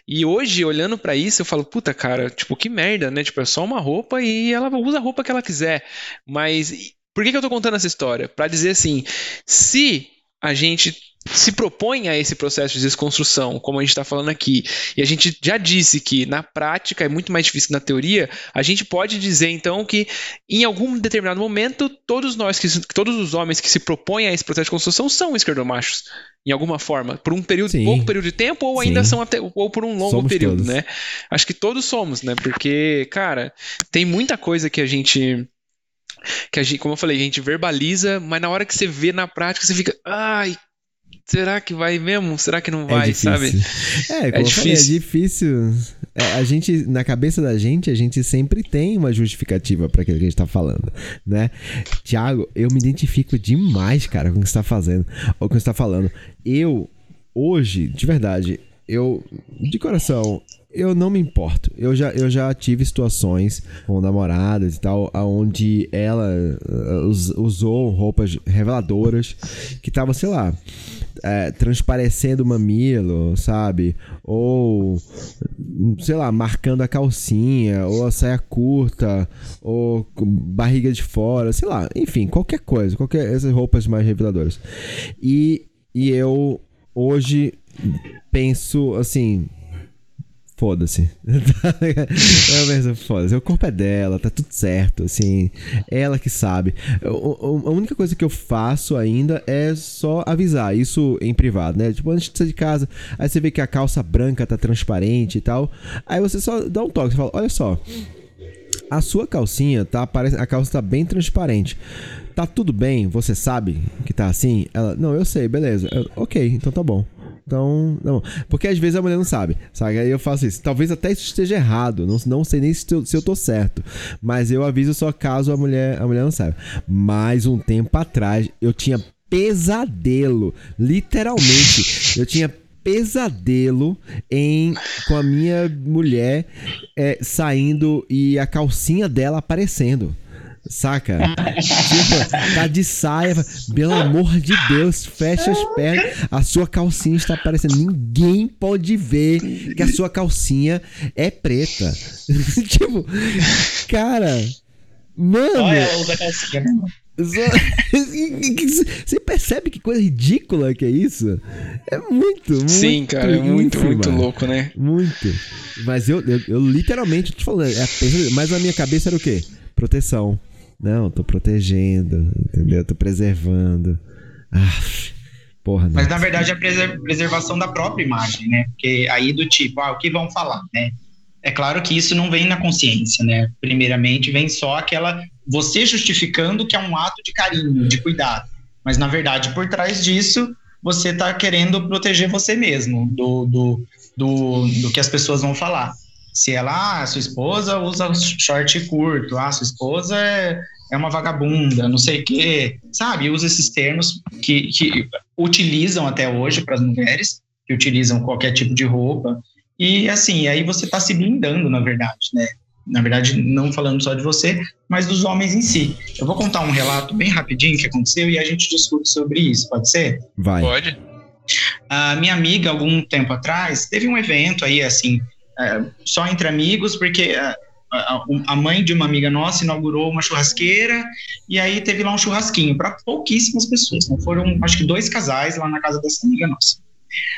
E hoje, olhando para isso, eu falo, puta, cara, tipo, que merda, né? Tipo, é só uma roupa e ela usa a roupa que ela quiser. Mas por que, que eu tô contando essa história? Para dizer assim, se a gente se propõe a esse processo de desconstrução, como a gente está falando aqui, e a gente já disse que na prática é muito mais difícil que na teoria, a gente pode dizer então que em algum determinado momento todos nós, que, todos os homens que se propõem a esse processo de construção são esquerdomachos, em alguma forma, por um período, Sim. pouco período de tempo ou ainda Sim. são até, ou por um longo somos período, todos. né? Acho que todos somos, né? Porque, cara, tem muita coisa que a gente que a gente, como eu falei, a gente verbaliza, mas na hora que você vê na prática, você fica, ai, será que vai mesmo? Será que não é vai, é sabe? É, como é difícil. Falei, é difícil. É, a gente, na cabeça da gente, a gente sempre tem uma justificativa para aquilo que a gente tá falando, né? Tiago, eu me identifico demais, cara, com o que você tá fazendo, ou com o que você tá falando. Eu, hoje, de verdade, eu, de coração, eu não me importo. Eu já, eu já tive situações com namoradas e tal, onde ela uh, usou roupas reveladoras que estavam, sei lá, é, transparecendo o mamilo, sabe? Ou, sei lá, marcando a calcinha, ou a saia curta, ou barriga de fora, sei lá, enfim, qualquer coisa, qualquer essas roupas mais reveladoras. E, e eu hoje penso assim, foda-se. eu penso, foda-se. O corpo é dela, tá tudo certo, assim. Ela que sabe. a única coisa que eu faço ainda é só avisar, isso em privado, né? Tipo, antes de sair de casa, aí você vê que a calça branca tá transparente e tal. Aí você só dá um toque, você fala, olha só. A sua calcinha tá a calça tá bem transparente. Tá tudo bem? Você sabe que tá assim? Ela, não, eu sei, beleza. Eu, ok, então tá bom. Então, não. Porque às vezes a mulher não sabe, sabe? Aí eu faço isso. Talvez até isso esteja errado. Não, não sei nem se eu, se eu tô certo. Mas eu aviso só caso a mulher, a mulher não saiba. Mais um tempo atrás, eu tinha pesadelo. Literalmente. eu tinha pesadelo em com a minha mulher é, saindo e a calcinha dela aparecendo. Saca? tipo, tá de saia. Pelo amor de Deus, fecha as pernas. A sua calcinha está aparecendo. Ninguém pode ver que a sua calcinha é preta. tipo, cara. Mano. Olha, ela usa calcinha, né? Você percebe que coisa ridícula que é isso? É muito, muito. Sim, cara, é muito, muito louco, né? Muito. Mas eu, eu, eu literalmente tô te falando, é, mas a minha cabeça era o quê? Proteção. Não, tô protegendo, entendeu? Tô preservando. Ah, porra, Mas na verdade é a preservação da própria imagem, né? Porque aí do tipo, ah, o que vão falar, né? É claro que isso não vem na consciência, né? Primeiramente vem só aquela você justificando que é um ato de carinho, de cuidado. Mas na verdade, por trás disso, você está querendo proteger você mesmo do, do, do, do que as pessoas vão falar. Se ela, ah, sua esposa usa short curto, ah, sua esposa é, é uma vagabunda, não sei o quê, sabe? Usa esses termos que, que utilizam até hoje para as mulheres, que utilizam qualquer tipo de roupa. E assim, aí você está se blindando, na verdade, né? Na verdade, não falando só de você, mas dos homens em si. Eu vou contar um relato bem rapidinho que aconteceu e a gente discute sobre isso, pode ser? Vai. Pode. A minha amiga, algum tempo atrás, teve um evento aí, assim, é, só entre amigos, porque é, a, a, mãe de uma amiga nossa inaugurou uma churrasqueira e aí teve lá um churrasquinho para pouquíssimas pessoas. Né? Foram, acho que, dois casais lá na casa dessa amiga nossa.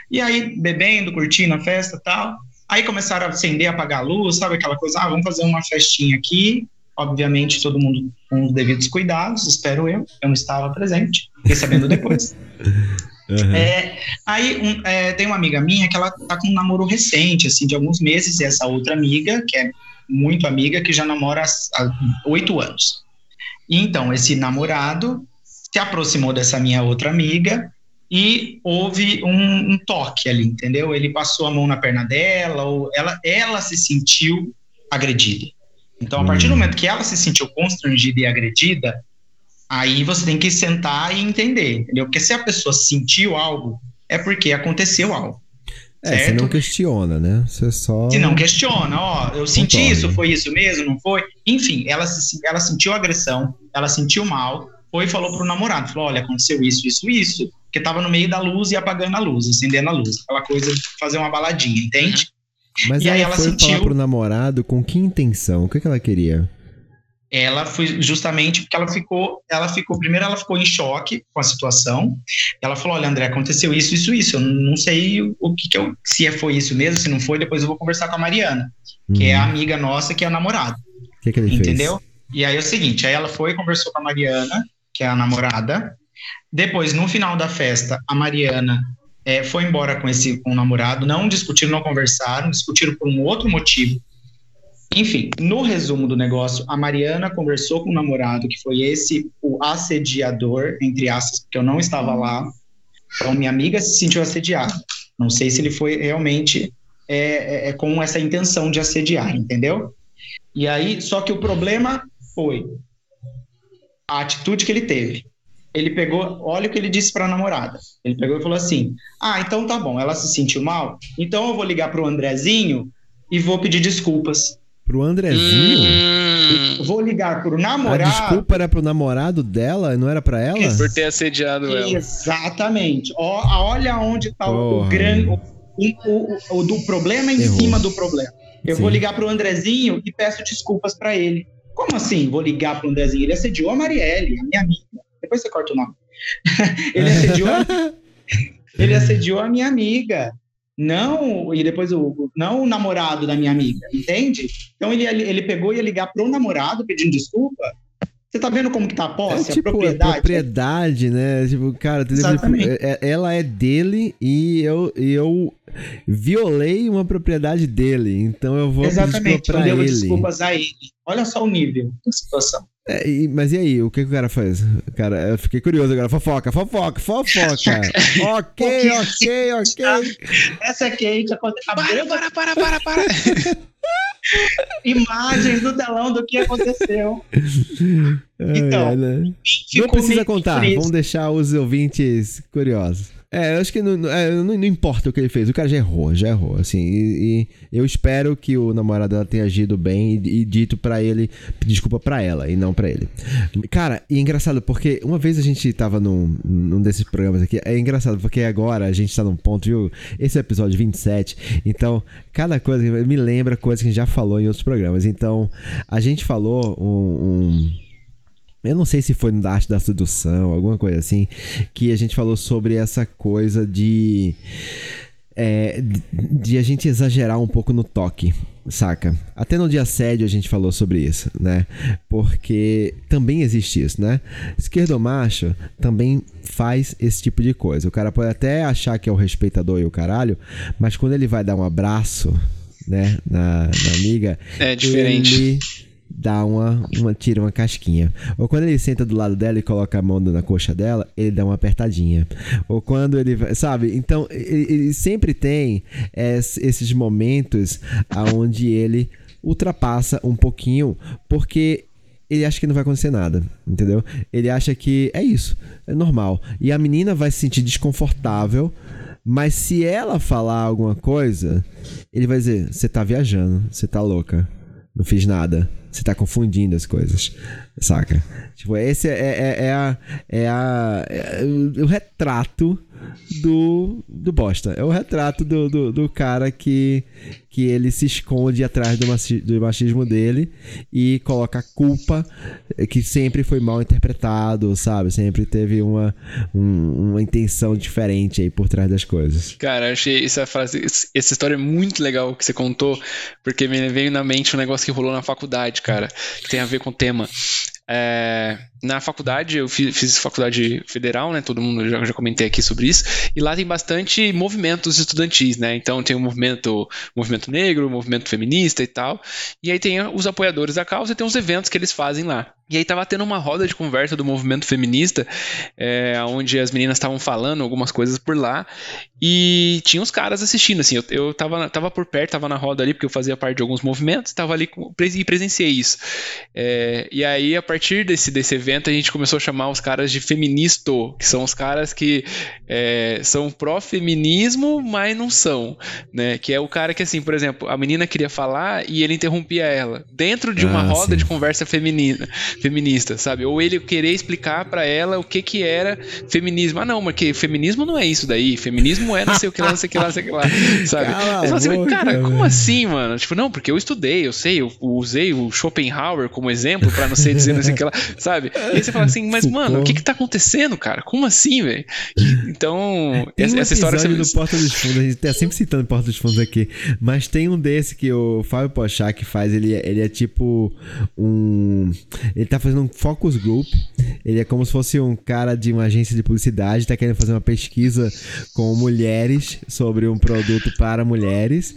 E aí, bebendo, curtindo a festa tal. Aí começaram a acender, apagar a luz, sabe aquela coisa? Ah, vamos fazer uma festinha aqui. Obviamente, todo mundo com os devidos cuidados, espero eu. Eu não estava presente, sabendo depois. Uhum. É, aí um, é, tem uma amiga minha que ela tá com um namoro recente, assim, de alguns meses, e essa outra amiga, que é muito amiga, que já namora há oito anos. E então, esse namorado se aproximou dessa minha outra amiga e houve um, um, toque ali, entendeu? Ele passou a mão na perna dela, ou ela, ela se sentiu agredida. Então, a partir do hum. momento que ela se sentiu constrangida e agredida, Aí você tem que sentar e entender, entendeu? Porque se a pessoa sentiu algo, é porque aconteceu algo. É, certo? você não questiona, né? Você só. Se não questiona, ó, eu senti Contorne. isso, foi isso mesmo, não foi? Enfim, ela, se, ela sentiu agressão, ela sentiu mal, foi e falou pro namorado: falou, olha, aconteceu isso, isso, isso, porque tava no meio da luz e apagando a luz, acendendo a luz. Aquela coisa de fazer uma baladinha, entende? Uhum. Mas e aí ela foi sentiu... falar pro namorado com que intenção? O que, que ela queria? Ela foi justamente porque ela ficou, ela ficou, primeiro ela ficou em choque com a situação. Ela falou: "Olha, André, aconteceu isso, isso, isso. Eu não sei o que, que eu, se é, foi isso mesmo, se não foi, depois eu vou conversar com a Mariana, uhum. que é a uhum. amiga nossa, que é a namorada. Que, que Entendeu? Fez? E aí é o seguinte, aí ela foi conversou com a Mariana, que é a namorada. Depois, no final da festa, a Mariana é, foi embora com esse com o namorado, não discutiram, não conversaram, discutiram por um outro motivo. Enfim, no resumo do negócio, a Mariana conversou com o namorado, que foi esse, o assediador, entre aspas, porque eu não estava lá. Então, minha amiga se sentiu assediada. Não sei se ele foi realmente é, é, é com essa intenção de assediar, entendeu? E aí, só que o problema foi a atitude que ele teve. Ele pegou, olha o que ele disse para a namorada. Ele pegou e falou assim: Ah, então tá bom, ela se sentiu mal, então eu vou ligar pro Andrezinho e vou pedir desculpas. Pro Andrezinho? Hum. Vou ligar pro namorado. A desculpa era pro namorado dela, não era para ela? Por ter assediado ela. Exatamente. olha onde tá o, grande. O, o, o, do problema em Errou. cima do problema. Eu Sim. vou ligar pro Andrezinho e peço desculpas para ele. Como assim? Vou ligar pro Andrezinho? Ele assediou a Marielle, a minha amiga. Depois você corta o nome. ele assediou a... ele assediou a minha amiga não e depois o não o namorado da minha amiga, entende? Então ele ele pegou e ia ligar pro namorado pedindo desculpa. Você tá vendo como que tá a posse, é, tipo, a propriedade? A propriedade, né? Tipo, cara, é, ela é dele e eu, eu violei uma propriedade dele, então eu vou Exatamente, pedir pra eu ele. desculpas a ele. Olha só o nível da situação. É, e, mas e aí, o que, que, o cara faz? Cara, eu fiquei curioso agora. Fofoca, fofoca, fofoca. ok, ok, ok. Essa é Kate. Para, para, para, para, para. Imagens do telão do que aconteceu. Então, é, né? não precisa contar. Vamos deixar os ouvintes curiosos. É, eu acho que não, é, não, não, importa o que ele fez, o cara já errou, já errou, assim, e, e eu espero que o namorado dela tenha agido bem e, e dito para ele, desculpa para ela e não para ele. Cara, e é engraçado porque uma vez a gente tava num, num desses programas aqui, é engraçado porque agora a gente tá num ponto, viu? Esse é o episódio 27, então cada coisa me lembra coisas que a gente já falou em outros programas, então a gente falou um, um eu não sei se foi no da arte da sedução, alguma coisa assim, que a gente falou sobre essa coisa de. É, de a gente exagerar um pouco no toque, saca? Até no dia assédio a gente falou sobre isso, né? Porque também existe isso, né? Esquerdo macho também faz esse tipo de coisa. O cara pode até achar que é o respeitador e o caralho, mas quando ele vai dar um abraço, né, na, na amiga, é diferente. Ele dá uma, uma tira uma casquinha. Ou quando ele senta do lado dela e coloca a mão na coxa dela, ele dá uma apertadinha. Ou quando ele, sabe? Então, ele, ele sempre tem esses momentos aonde ele ultrapassa um pouquinho, porque ele acha que não vai acontecer nada, entendeu? Ele acha que é isso, é normal. E a menina vai se sentir desconfortável, mas se ela falar alguma coisa, ele vai dizer: "Você tá viajando, você tá louca. Não fiz nada." Você tá confundindo as coisas, saca? Tipo, esse é, é, é, a, é, a, é o retrato do, do bosta. É o retrato do, do, do, cara que, que ele se esconde atrás do, machismo, do machismo dele e coloca a culpa que sempre foi mal interpretado, sabe? Sempre teve uma, um, uma intenção diferente aí por trás das coisas. Cara, achei essa frase, essa história é muito legal que você contou, porque me veio na mente um negócio que rolou na faculdade, cara, que tem a ver com o tema. É, na faculdade, eu fiz, fiz, faculdade federal, né? Todo mundo já, já comentei aqui sobre isso. E lá tem bastante movimentos estudantis, né? Então tem o movimento, movimento negro, movimento feminista e tal. E aí tem os apoiadores da causa e tem os eventos que eles fazem lá. E aí tava tendo uma roda de conversa do movimento feminista, é, onde as meninas estavam falando algumas coisas por lá, e tinha uns caras assistindo, assim, eu, eu tava, tava por perto, tava na roda ali, porque eu fazia parte de alguns movimentos, tava ali e presenciei isso. É, e aí, a partir desse, desse evento, a gente começou a chamar os caras de feministo, que são os caras que é, são pró-feminismo, mas não são, né? Que é o cara que, assim, por exemplo, a menina queria falar e ele interrompia ela, dentro de uma ah, roda sim. de conversa feminina feminista, sabe? Ou ele querer explicar para ela o que que era feminismo. Ah, não, mas que feminismo não é isso daí. Feminismo é não sei o que lá, não sei o que lá, não sei o que lá, sabe? Cala assim, boca, cara, como assim, mano? Tipo, não, porque eu estudei, eu sei, eu usei o Schopenhauer como exemplo para não sei dizer não sei o que lá, sabe? E aí você fala assim, mas mano, o que que tá acontecendo, cara? Como assim, velho? Então, tem essa, um essa história do Porta dos Fundos, a gente tá sempre citando Porta dos Fundos aqui, mas tem um desse que o Fábio Pochak faz, ele, é, ele é tipo um ele tá fazendo um focus group. Ele é como se fosse um cara de uma agência de publicidade, tá querendo fazer uma pesquisa com mulheres sobre um produto para mulheres.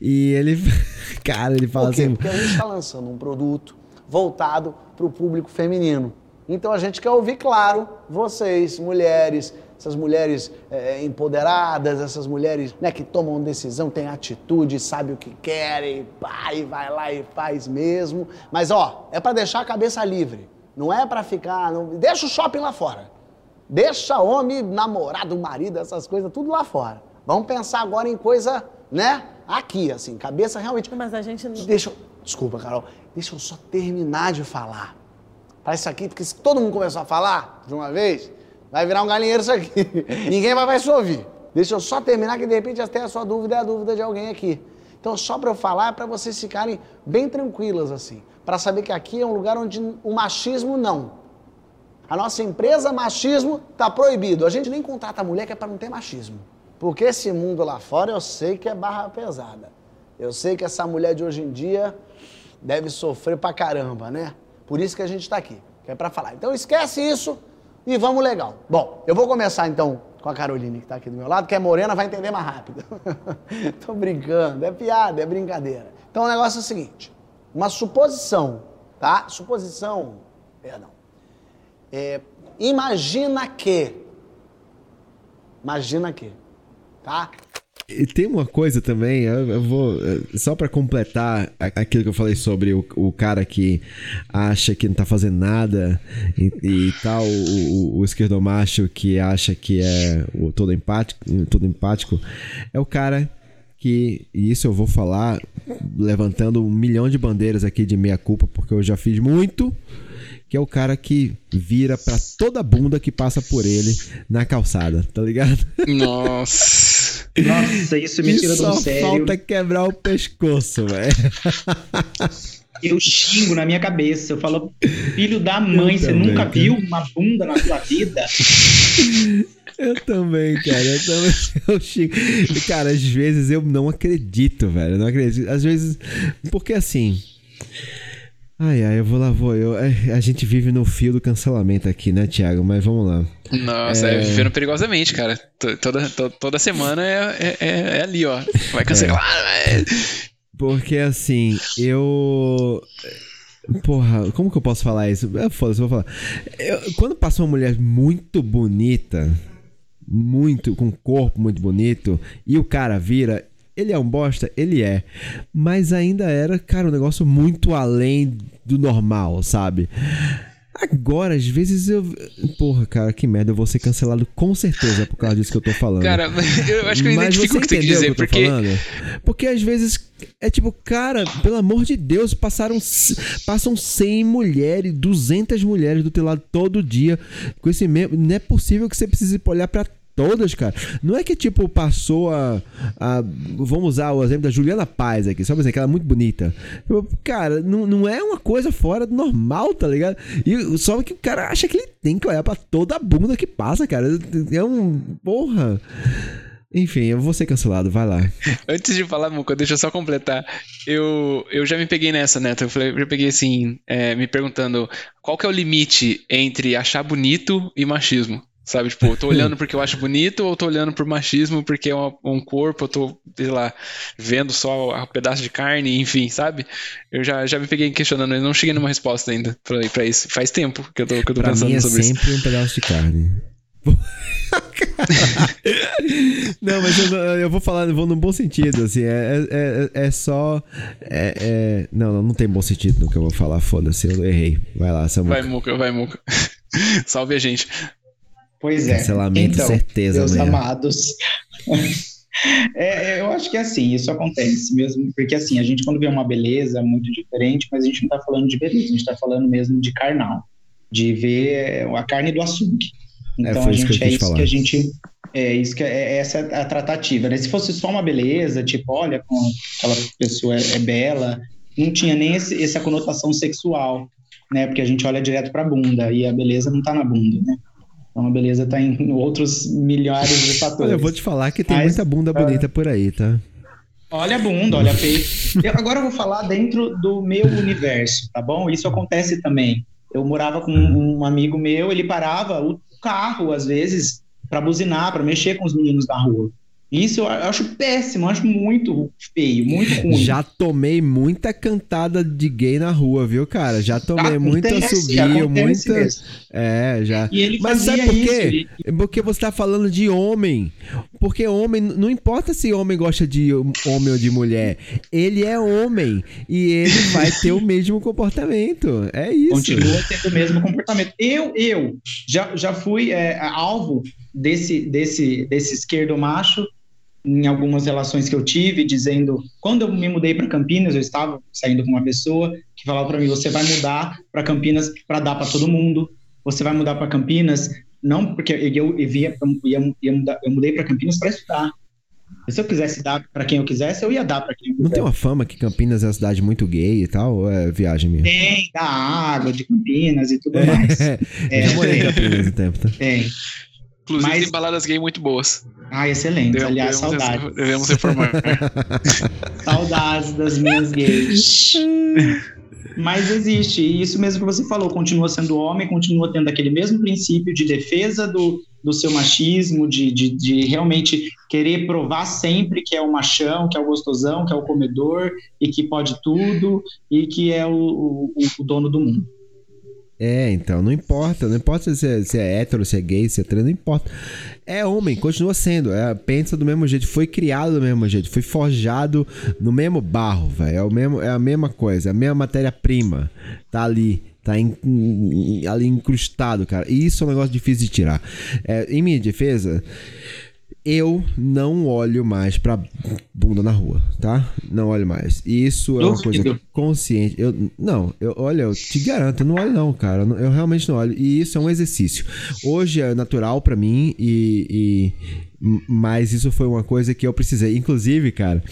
E ele, cara, ele fala Por quê? assim. Porque a gente tá lançando um produto voltado para o público feminino. Então a gente quer ouvir, claro, vocês, mulheres, essas mulheres é, empoderadas, essas mulheres né, que tomam decisão, têm atitude, sabem o que querem, pá, e vai lá e faz mesmo. Mas ó, é para deixar a cabeça livre. Não é para ficar. Não... Deixa o shopping lá fora. Deixa homem, namorado, marido, essas coisas, tudo lá fora. Vamos pensar agora em coisa, né? Aqui, assim, cabeça realmente. Mas a gente não. Deixa. Desculpa, Carol. Deixa eu só terminar de falar. Para isso aqui, porque se todo mundo começar a falar de uma vez, vai virar um galinheiro isso aqui. Ninguém vai se ouvir. Deixa eu só terminar, que de repente até a sua dúvida é a dúvida de alguém aqui. Então, só para eu falar, é para vocês ficarem bem tranquilas assim. Para saber que aqui é um lugar onde o machismo não. A nossa empresa, machismo, está proibido. A gente nem contrata mulher que é para não ter machismo. Porque esse mundo lá fora eu sei que é barra pesada. Eu sei que essa mulher de hoje em dia deve sofrer pra caramba, né? Por isso que a gente tá aqui, que é pra falar. Então esquece isso e vamos legal. Bom, eu vou começar então com a Caroline que tá aqui do meu lado, que é morena, vai entender mais rápido. Tô brincando, é piada, é brincadeira. Então o negócio é o seguinte: uma suposição, tá? Suposição, perdão. É, imagina que. Imagina que. Tá? E tem uma coisa também, eu, eu vou. Só para completar aquilo que eu falei sobre o, o, cara que acha que não tá fazendo nada e, e tal, o, o, o esquerdomacho que acha que é o todo empático, todo empático, é o cara que, e isso eu vou falar levantando um milhão de bandeiras aqui de meia culpa, porque eu já fiz muito que é o cara que vira pra toda bunda que passa por ele na calçada, tá ligado? Nossa. Nossa, isso me tira do sério. Só falta quebrar o pescoço, velho. Eu xingo na minha cabeça. Eu falo, filho da mãe, você nunca cara. viu uma bunda na sua vida? Eu também, cara. Eu também. Eu xingo. Cara, às vezes eu não acredito, velho. Eu não acredito. Às vezes. Porque assim. Ai, ai, eu vou lá, vou. Eu, é, a gente vive no fio do cancelamento aqui, né, Thiago? Mas vamos lá. Nossa, é, é vivendo perigosamente, cara. Toda, toda, toda semana é, é, é, ali, ó. Vai cancelar. É. Porque assim, eu. Porra, como que eu posso falar isso? É foda-se, eu vou falar. Eu, quando passa uma mulher muito bonita, muito, com um corpo muito bonito, e o cara vira, ele é um bosta? Ele é. Mas ainda era, cara, um negócio muito além do normal, sabe? Agora, às vezes eu. Porra, cara, que merda, eu vou ser cancelado com certeza por causa disso que eu tô falando. Cara, eu acho que eu identifico o que você quer dizer, que porque. Falando? Porque às vezes é tipo, cara, pelo amor de Deus, passaram. Passam 100 mulheres, 200 mulheres do teu lado todo dia com esse mesmo. Não é possível que você precise olhar pra Todas, cara. Não é que, tipo, passou a, a. Vamos usar o exemplo da Juliana Paz aqui, só pra dizer que ela é muito bonita. Tipo, cara, não, não é uma coisa fora do normal, tá ligado? E só que o cara acha que ele tem que olhar pra toda a bunda que passa, cara. É um. Porra. Enfim, eu vou ser cancelado, vai lá. Antes de falar, Muca, deixa eu só completar. Eu, eu já me peguei nessa, né? Eu falei, já peguei assim, é, me perguntando qual que é o limite entre achar bonito e machismo. Sabe, tipo, eu tô olhando porque eu acho bonito ou tô olhando por machismo porque é um, um corpo, eu tô, sei lá, vendo só um pedaço de carne, enfim, sabe? Eu já, já me peguei questionando, eu não cheguei numa resposta ainda pra, pra isso. Faz tempo que eu tô, que eu tô pra pensando mim é sobre isso. sempre um pedaço de carne. não, mas eu, eu, vou falar, eu vou no bom sentido, assim, é, é, é, é só. É, é, não, não tem bom sentido no que eu vou falar, foda-se, eu errei. Vai lá, Samuca. Vai, Muca, vai, Muca. Salve a gente. Pois é. Cancelamento, então, certeza, meus mesmo. amados. É, é, eu acho que é assim, isso acontece mesmo, porque assim, a gente quando vê uma beleza muito diferente, mas a gente não está falando de beleza, a gente está falando mesmo de carnal, de ver a carne do açougue. É, então é, a gente é isso falar. que a gente é isso que é, é essa a tratativa, né? Se fosse só uma beleza, tipo, olha, como aquela pessoa é, é bela, não tinha nem esse, essa conotação sexual, né? Porque a gente olha direto para a bunda e a beleza não está na bunda, né? Então a beleza está em outros milhares de fatores. Olha, eu vou te falar que tem Mas, muita bunda é. bonita por aí, tá? Olha a bunda, olha a peito. Eu, agora eu vou falar dentro do meu universo, tá bom? Isso acontece também. Eu morava com um amigo meu, ele parava o carro, às vezes, para buzinar, para mexer com os meninos da rua. Isso eu acho péssimo, acho muito feio, muito ruim. Já tomei muita cantada de gay na rua, viu, cara? Já tomei muito assobio, muita. É, já. Mas sabe por quê? Isso. Porque você tá falando de homem. Porque homem, não importa se homem gosta de homem ou de mulher, ele é homem e ele vai ter o mesmo comportamento. É isso. Continua tendo o mesmo comportamento. Eu, eu já, já fui é, alvo desse, desse, desse esquerdo macho em algumas relações que eu tive, dizendo, quando eu me mudei para Campinas, eu estava saindo com uma pessoa que falava para mim, você vai mudar para Campinas para dar para todo mundo, você vai mudar para Campinas, não porque eu, eu, via, eu, ia, ia mudar, eu mudei para Campinas para estudar. Se eu quisesse dar para quem eu quisesse, eu ia dar para quem eu quisesse. Não tem uma fama que Campinas é uma cidade muito gay e tal? Ou é viagem mesmo? Tem, da água de Campinas e tudo mais. é, eu morei em Campinas um tempo, tá? Tem. Inclusive, Mas... tem baladas gay muito boas. Ah, excelente. Devemos, Aliás, saudades. Devemos reformar. saudades das minhas gays. Mas existe, e isso mesmo que você falou, continua sendo homem, continua tendo aquele mesmo princípio de defesa do, do seu machismo, de, de, de realmente querer provar sempre que é o machão, que é o gostosão, que é o comedor, e que pode tudo, e que é o, o, o dono do mundo. É, então, não importa, não importa se é, se é hétero, se é gay, se é trans, não importa. É homem, continua sendo, é, pensa do mesmo jeito, foi criado do mesmo jeito, foi forjado no mesmo barro, velho. É, o mesmo, é a mesma coisa, é a mesma matéria-prima. Tá ali, tá in, in, ali incrustado, cara. E isso é um negócio difícil de tirar. É, em minha defesa, eu não olho mais pra bunda na rua, tá? Não olho mais. Isso é uma coisa consciente. Eu, não, eu, olha, eu te garanto, eu não olho não, cara. Eu realmente não olho. E isso é um exercício. Hoje é natural para mim e, e mas isso foi uma coisa que eu precisei. Inclusive, cara,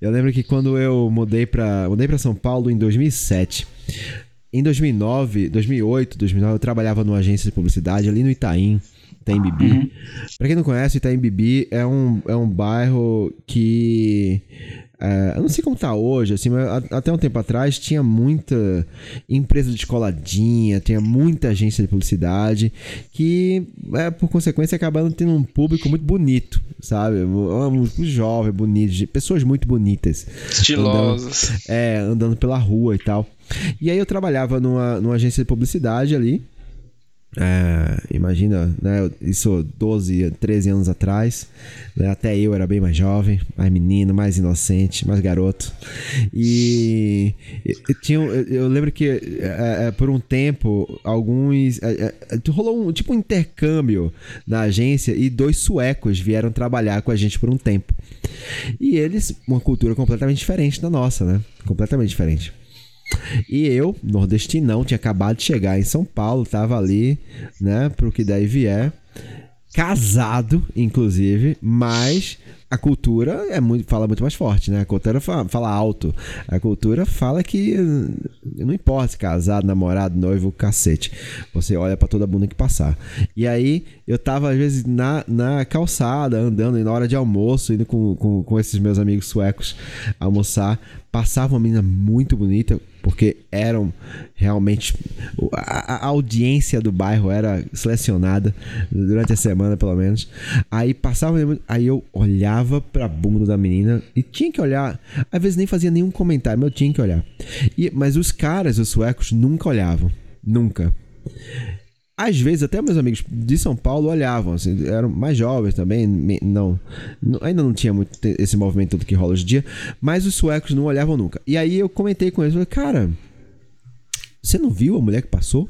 eu lembro que quando eu mudei para mudei para São Paulo em 2007, em 2009, 2008, 2009 eu trabalhava numa agência de publicidade ali no Itaim. Itaim Bibi. Uhum. Pra quem não conhece, Itaim Bibi é um, é um bairro que. É, eu não sei como tá hoje, assim, mas até um tempo atrás tinha muita empresa de escoladinha, tinha muita agência de publicidade que, é, por consequência, acabaram tendo um público muito bonito, sabe? Muito jovem, bonito, pessoas muito bonitas. Estilosas. Andando, é, andando pela rua e tal. E aí eu trabalhava numa, numa agência de publicidade ali. É, imagina, né, isso 12, 13 anos atrás, né, até eu era bem mais jovem, mais menino, mais inocente, mais garoto. E eu, tinha, eu lembro que é, é, por um tempo, alguns. É, é, rolou um tipo um intercâmbio na agência e dois suecos vieram trabalhar com a gente por um tempo. E eles, uma cultura completamente diferente da nossa, né? Completamente diferente. E eu, nordestinão, tinha acabado de chegar em São Paulo, tava ali, né, pro que daí vier. Casado, inclusive, mas a cultura é muito, fala muito mais forte, né? A cultura fala, fala, alto. A cultura fala que não importa se casado, namorado, noivo, cacete. Você olha para toda bunda que passar. E aí, eu tava, às vezes, na, na calçada, andando, na hora de almoço, indo com, com, com esses meus amigos suecos almoçar. Passava uma menina muito bonita, porque eram realmente. A, a, audiência do bairro era selecionada durante a semana, pelo menos. Aí passava, aí eu olhava pra bunda da menina e tinha que olhar. Às vezes nem fazia nenhum comentário, mas eu tinha que olhar. E, mas os caras, os suecos, nunca olhavam. Nunca. Às vezes, até meus amigos de São Paulo olhavam, assim, eram mais jovens também, não, ainda não tinha muito esse movimento todo que rola hoje em dia, mas os suecos não olhavam nunca. E aí eu comentei com eles, falei, cara, você não viu a mulher que passou?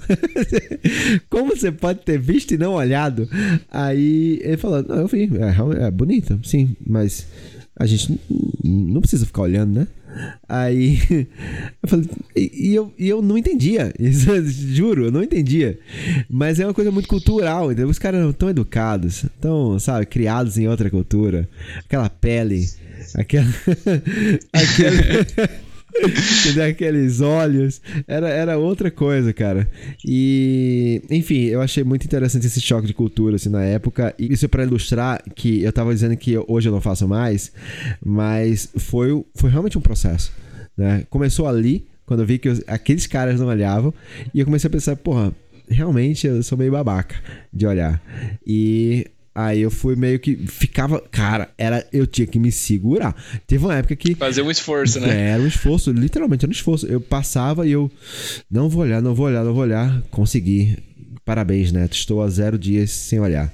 Como você pode ter visto e não olhado? Aí ele falou, não, eu vi, é, é bonita, sim, mas a gente não precisa ficar olhando, né? Aí eu falei, e, eu, e eu não entendia, juro, eu não entendia. Mas é uma coisa muito cultural, entendeu? Os caras tão educados, tão, sabe, criados em outra cultura. Aquela pele, aquela. aquela Entendeu? Aqueles olhos. Era, era outra coisa, cara. E, enfim, eu achei muito interessante esse choque de cultura, assim, na época. E isso é pra ilustrar que eu tava dizendo que hoje eu não faço mais, mas foi, foi realmente um processo. Né? Começou ali, quando eu vi que aqueles caras não olhavam, e eu comecei a pensar, porra, realmente eu sou meio babaca de olhar. E Aí eu fui meio que ficava, cara, era eu tinha que me segurar. Teve uma época que fazer um esforço, né? Era um esforço, literalmente era um esforço. Eu passava e eu não vou olhar, não vou olhar, não vou olhar, consegui. Parabéns, Neto. Estou há zero dias sem olhar.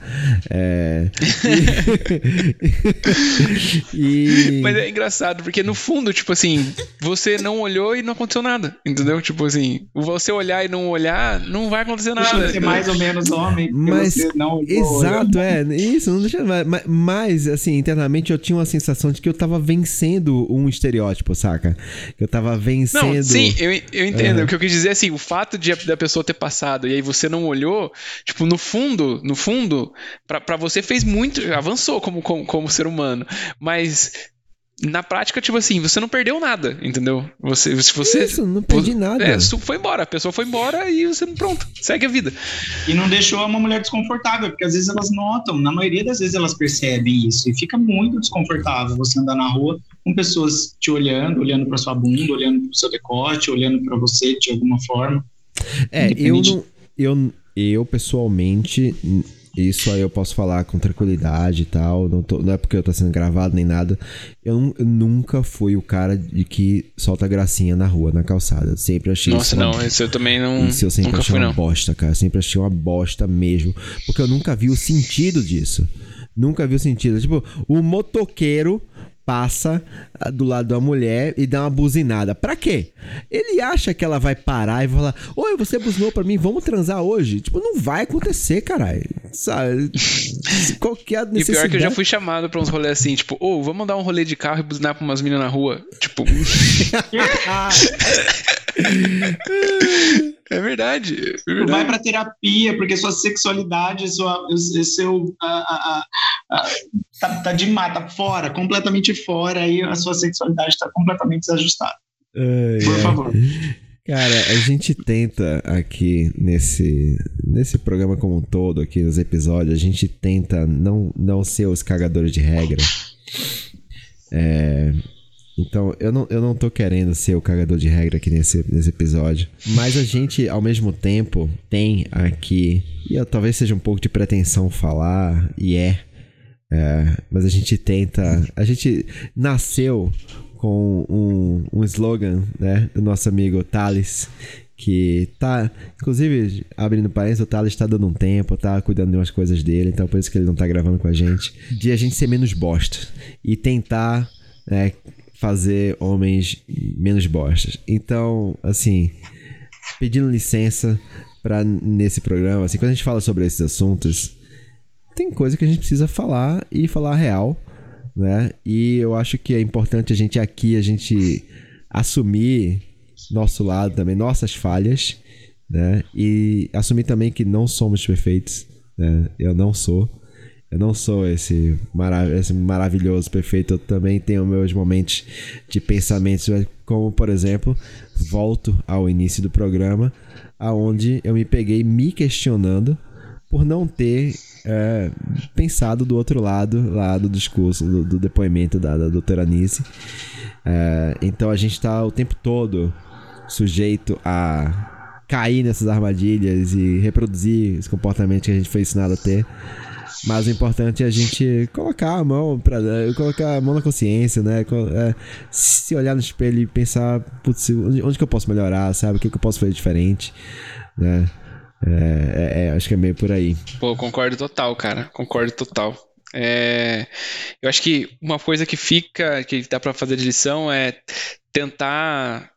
É... e... Mas é engraçado, porque no fundo, tipo assim, você não olhou e não aconteceu nada. Entendeu? Tipo assim, você olhar e não olhar, não vai acontecer nada. Deixa ser mais ou menos homem. Mas, não exato, é. Isso, não deixa. Mas, mas, assim, internamente eu tinha uma sensação de que eu tava vencendo um estereótipo, saca? Que eu tava vencendo. Não, sim, eu, eu entendo. É. O que eu quis dizer é assim, o fato de da pessoa ter passado e aí você não olhou olhou, tipo, no fundo, no fundo, para você fez muito, avançou como, como, como ser humano, mas na prática, tipo assim, você não perdeu nada, entendeu? Você, se você. Isso, não perdi nada. É, foi embora, a pessoa foi embora e você, pronto, segue a vida. E não deixou uma mulher desconfortável, porque às vezes elas notam, na maioria das vezes elas percebem isso, e fica muito desconfortável você andar na rua com pessoas te olhando, olhando para sua bunda, olhando para o seu decote, olhando para você de alguma forma. É, eu não. Eu, eu pessoalmente isso aí eu posso falar com tranquilidade e tal. Não, tô, não é porque eu tô sendo gravado nem nada. Eu, eu, nunca fui o cara de que solta gracinha na rua, na calçada. Eu sempre achei Nossa, isso. Nossa, não, isso eu também não. Isso eu sempre nunca achei fui, uma não. bosta, cara. Eu sempre achei uma bosta mesmo. Porque eu nunca vi o sentido disso. Nunca vi o sentido. Tipo, o motoqueiro passa ah, do lado da mulher e dá uma buzinada. Pra quê? Ele acha que ela vai parar e vai falar: Oi, você buzinou pra mim, vamos transar hoje? Tipo, não vai acontecer, caralho. Sabe? Qualquer necessidade. E pior que eu já fui chamado pra uns rolês assim, tipo, ô, oh, vamos dar um rolê de carro e buzinar pra umas meninas na rua. Tipo. É verdade. É verdade. Vai pra terapia, porque sua sexualidade, sua, seu. A, a, a, tá, tá demais, tá fora, completamente fora, aí a sua sexualidade tá completamente desajustada. Por favor. Cara, a gente tenta aqui nesse, nesse programa como um todo, aqui nos episódios, a gente tenta não, não ser os cagadores de regra. É, então, eu não, eu não tô querendo ser o cagador de regra aqui nesse, nesse episódio. Mas a gente, ao mesmo tempo, tem aqui. E eu, talvez seja um pouco de pretensão falar, e é. é mas a gente tenta. A gente nasceu com um, um slogan, né? Do nosso amigo Thales. Que tá, inclusive, abrindo parênteses, o Thales tá dando um tempo, tá cuidando de umas coisas dele, então por isso que ele não tá gravando com a gente. De a gente ser menos bosta e tentar é, fazer homens menos bostas. Então, assim, pedindo licença para nesse programa, assim, quando a gente fala sobre esses assuntos, tem coisa que a gente precisa falar e falar real, né? E eu acho que é importante a gente aqui a gente assumir nosso lado também, nossas falhas, né? E assumir também que não somos perfeitos, né? Eu não sou. Eu não sou esse, marav esse maravilhoso, perfeito. Eu também tenho meus momentos de pensamentos, como por exemplo, volto ao início do programa, aonde eu me peguei me questionando por não ter é, pensado do outro lado, lá do discurso, do, do depoimento da, da doutora Nice. É, então a gente está o tempo todo sujeito a cair nessas armadilhas e reproduzir os comportamentos que a gente foi ensinado a ter. Mas o importante é a gente colocar a mão para colocar a mão na consciência, né? É, se olhar no espelho e pensar, putz, onde que eu posso melhorar, sabe? O que, que eu posso fazer diferente, né? É, é, é, acho que é meio por aí. Pô, concordo total, cara. Concordo total. É, eu acho que uma coisa que fica, que dá para fazer de lição é tentar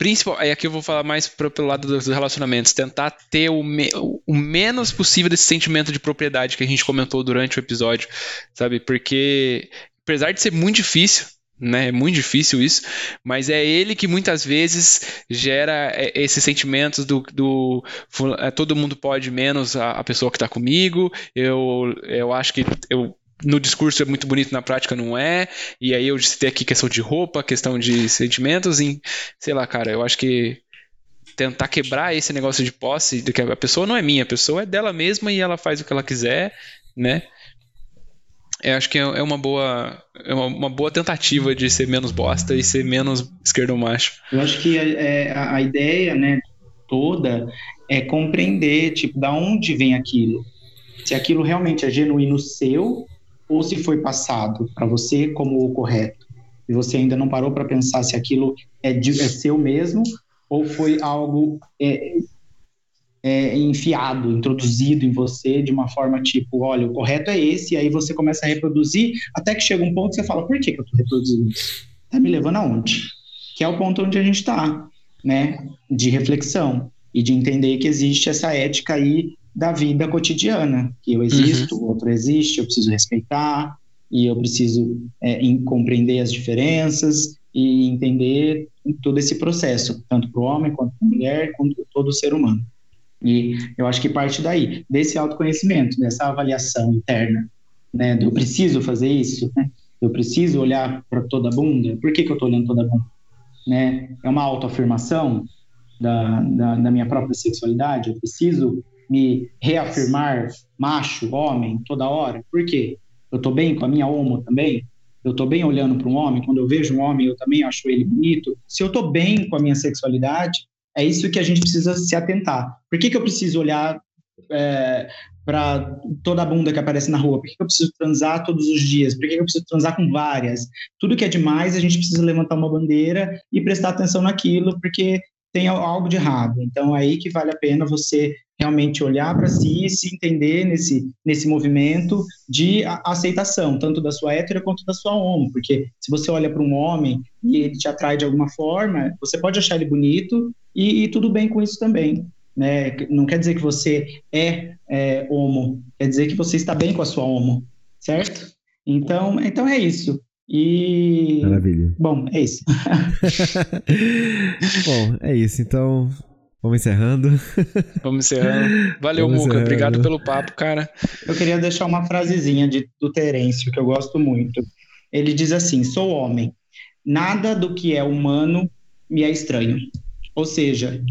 principal, aí aqui eu vou falar mais pro, pelo lado dos relacionamentos, tentar ter o, me, o menos possível desse sentimento de propriedade que a gente comentou durante o episódio, sabe? Porque apesar de ser muito difícil, né? É muito difícil isso, mas é ele que muitas vezes gera é, esses sentimentos do, do é, todo mundo pode menos a, a pessoa que está comigo. Eu, eu acho que eu no discurso é muito bonito, na prática não é. E aí eu citei aqui questão de roupa, questão de sentimentos, sei lá, cara, eu acho que tentar quebrar esse negócio de posse, de que a pessoa não é minha, a pessoa é dela mesma e ela faz o que ela quiser, né? Eu acho que é, é uma boa, é uma, uma boa tentativa de ser menos bosta e ser menos esquerdo macho. Eu acho que é, a, a ideia, né, toda é compreender, tipo, da onde vem aquilo. Se aquilo realmente é genuíno seu ou se foi passado para você como o correto. E você ainda não parou para pensar se aquilo é, de, é, seu mesmo ou foi algo é, é, enfiado, introduzido em você de uma forma tipo, olha, o correto é esse, e aí você começa a reproduzir, até que chega um ponto que você fala, por que, que eu estou reproduzindo isso? Está me levando aonde? Que é o ponto onde a gente está, né? De reflexão e de entender que existe essa ética aí da vida cotidiana, que eu existo, uhum. o outro existe, eu preciso respeitar e eu preciso é, compreender as diferenças e entender todo esse processo, tanto para o homem quanto para a mulher, quanto todo ser humano. E eu acho que parte daí, desse autoconhecimento, dessa avaliação interna, né, do eu preciso fazer isso, né? Eu preciso olhar para toda a bunda? Por que, que eu estou olhando toda a bunda? Né? É uma autoafirmação da, da, da minha própria sexualidade? Eu preciso me reafirmar macho, homem, toda hora? Por quê? Eu estou bem com a minha homo também? Eu estou bem olhando para um homem? Quando eu vejo um homem, eu também acho ele bonito? Se eu estou bem com a minha sexualidade, é isso que a gente precisa se atentar. Por que, que eu preciso olhar é, para toda a bunda que aparece na rua? Por que, que eu preciso transar todos os dias? Por que, que eu preciso transar com várias? Tudo que é demais, a gente precisa levantar uma bandeira e prestar atenção naquilo, porque tem algo de errado. Então, é aí que vale a pena você realmente olhar para si e se entender nesse, nesse movimento de aceitação, tanto da sua hétero quanto da sua homo, porque se você olha para um homem e ele te atrai de alguma forma, você pode achar ele bonito e, e tudo bem com isso também. Né? Não quer dizer que você é, é homo, quer dizer que você está bem com a sua homo, certo? Então, então é isso. E. Maravilha. Bom, é isso. Bom, é isso. Então, Vamos encerrando. Vamos encerrando. Valeu, Vamos Muca. Encerrando. Obrigado pelo papo, cara. Eu queria deixar uma frasezinha de, do Terêncio, que eu gosto muito. Ele diz assim: Sou homem. Nada do que é humano me é estranho. Ou seja,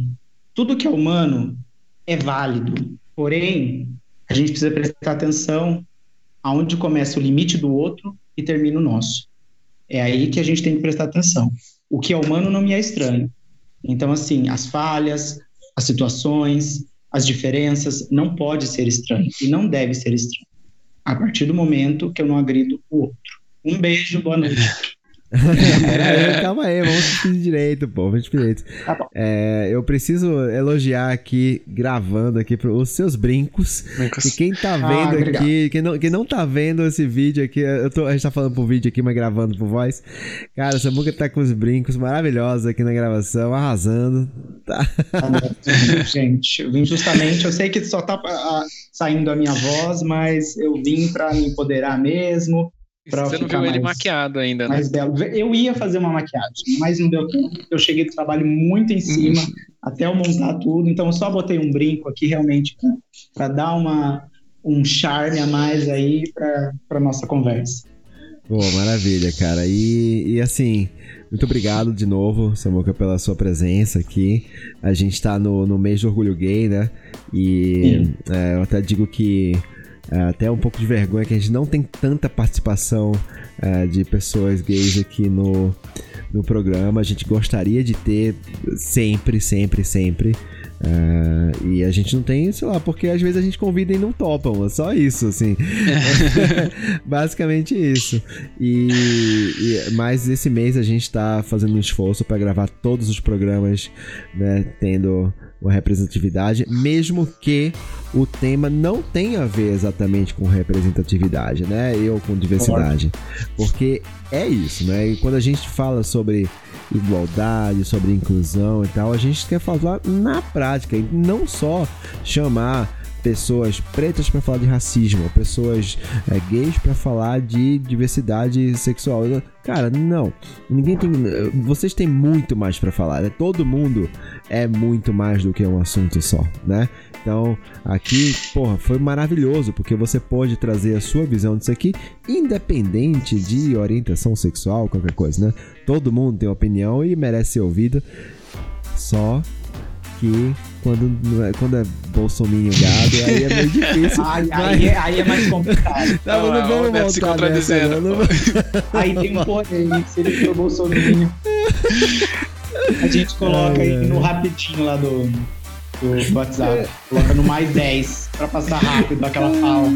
tudo que é humano é válido. Porém, a gente precisa prestar atenção aonde começa o limite do outro e termina o nosso. É aí que a gente tem que prestar atenção. O que é humano não me é estranho. Então, assim, as falhas, as situações, as diferenças não pode ser estranho e não deve ser estranho. A partir do momento que eu não agrido o outro. Um beijo, boa noite. calma aí, vamos pedir direito, pô. Vamos direito. Tá é, eu preciso elogiar aqui, gravando aqui, os seus brincos. brincos. E quem tá vendo ah, aqui, quem não, quem não tá vendo esse vídeo aqui, eu tô, a gente tá falando pro vídeo aqui, mas gravando por voz. Cara, o Samuca tá com os brincos maravilhosos aqui na gravação, arrasando. Tá. gente, eu vim justamente, eu sei que só tá ah, saindo a minha voz, mas eu vim pra me empoderar mesmo você não viu mais, ele maquiado ainda, né? Mais belo. Eu ia fazer uma maquiagem, mas não deu tempo. Eu cheguei do trabalho muito em cima, uhum. até eu montar tudo. Então eu só botei um brinco aqui realmente para dar uma, um charme a mais aí para nossa conversa. Pô, maravilha, cara. E, e assim, muito obrigado de novo, Samuca, pela sua presença aqui. A gente tá no, no mês do orgulho gay, né? E é, eu até digo que até um pouco de vergonha que a gente não tem tanta participação é, de pessoas gays aqui no, no programa. A gente gostaria de ter sempre, sempre, sempre. Uh, e a gente não tem, sei lá, porque às vezes a gente convida e não topam, é só isso, assim. Basicamente isso. E, e, mas esse mês a gente tá fazendo um esforço para gravar todos os programas, né, tendo uma representatividade, mesmo que o tema não tenha a ver exatamente com representatividade, né? Eu com diversidade. Porque é isso, né? E quando a gente fala sobre igualdade, sobre inclusão e tal, a gente quer falar na prática, e não só chamar pessoas pretas para falar de racismo, pessoas é, gays para falar de diversidade sexual. Cara, não. Ninguém tem. Vocês têm muito mais para falar. Né? Todo mundo é muito mais do que um assunto só, né? Então, aqui, porra, foi maravilhoso, porque você pode trazer a sua visão disso aqui, independente de orientação sexual, qualquer coisa, né? Todo mundo tem opinião e merece ser ouvido. Só que quando, é, quando é bolsominho gado, aí é meio difícil. aí, mas... aí, é, aí, é, mais complicado. Tá, não, não vamos voltar se contradizendo. Nessa, não, aí tem um porém, se ele for bolsominho. A gente coloca aí no rapidinho lá do, do WhatsApp. Coloca no mais 10 pra passar rápido aquela fala.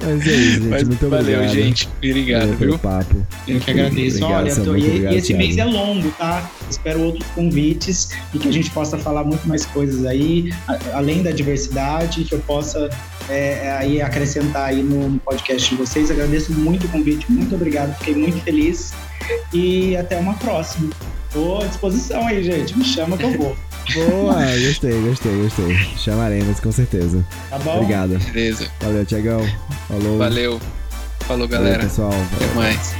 Mas é isso, gente. Mas muito valeu, obrigado. gente. Obrigado, valeu viu? papo. Eu que agradeço. Obrigado, Olha, tô, e, obrigado, e, esse Thiago. mês é longo, tá? Espero outros convites e que a gente possa falar muito mais coisas aí, além da diversidade, que eu possa é, aí acrescentar aí no podcast de vocês. Agradeço muito o convite, muito obrigado, fiquei muito feliz e até uma próxima. Tô à disposição aí, gente. Me chama que eu vou. Boa, gostei, gostei, gostei. Chamaremos, com certeza. Tá bom? Obrigado. Beleza. Valeu, Tiagão. Falou. Valeu. Falou, galera. Valeu, pessoal. Até mais.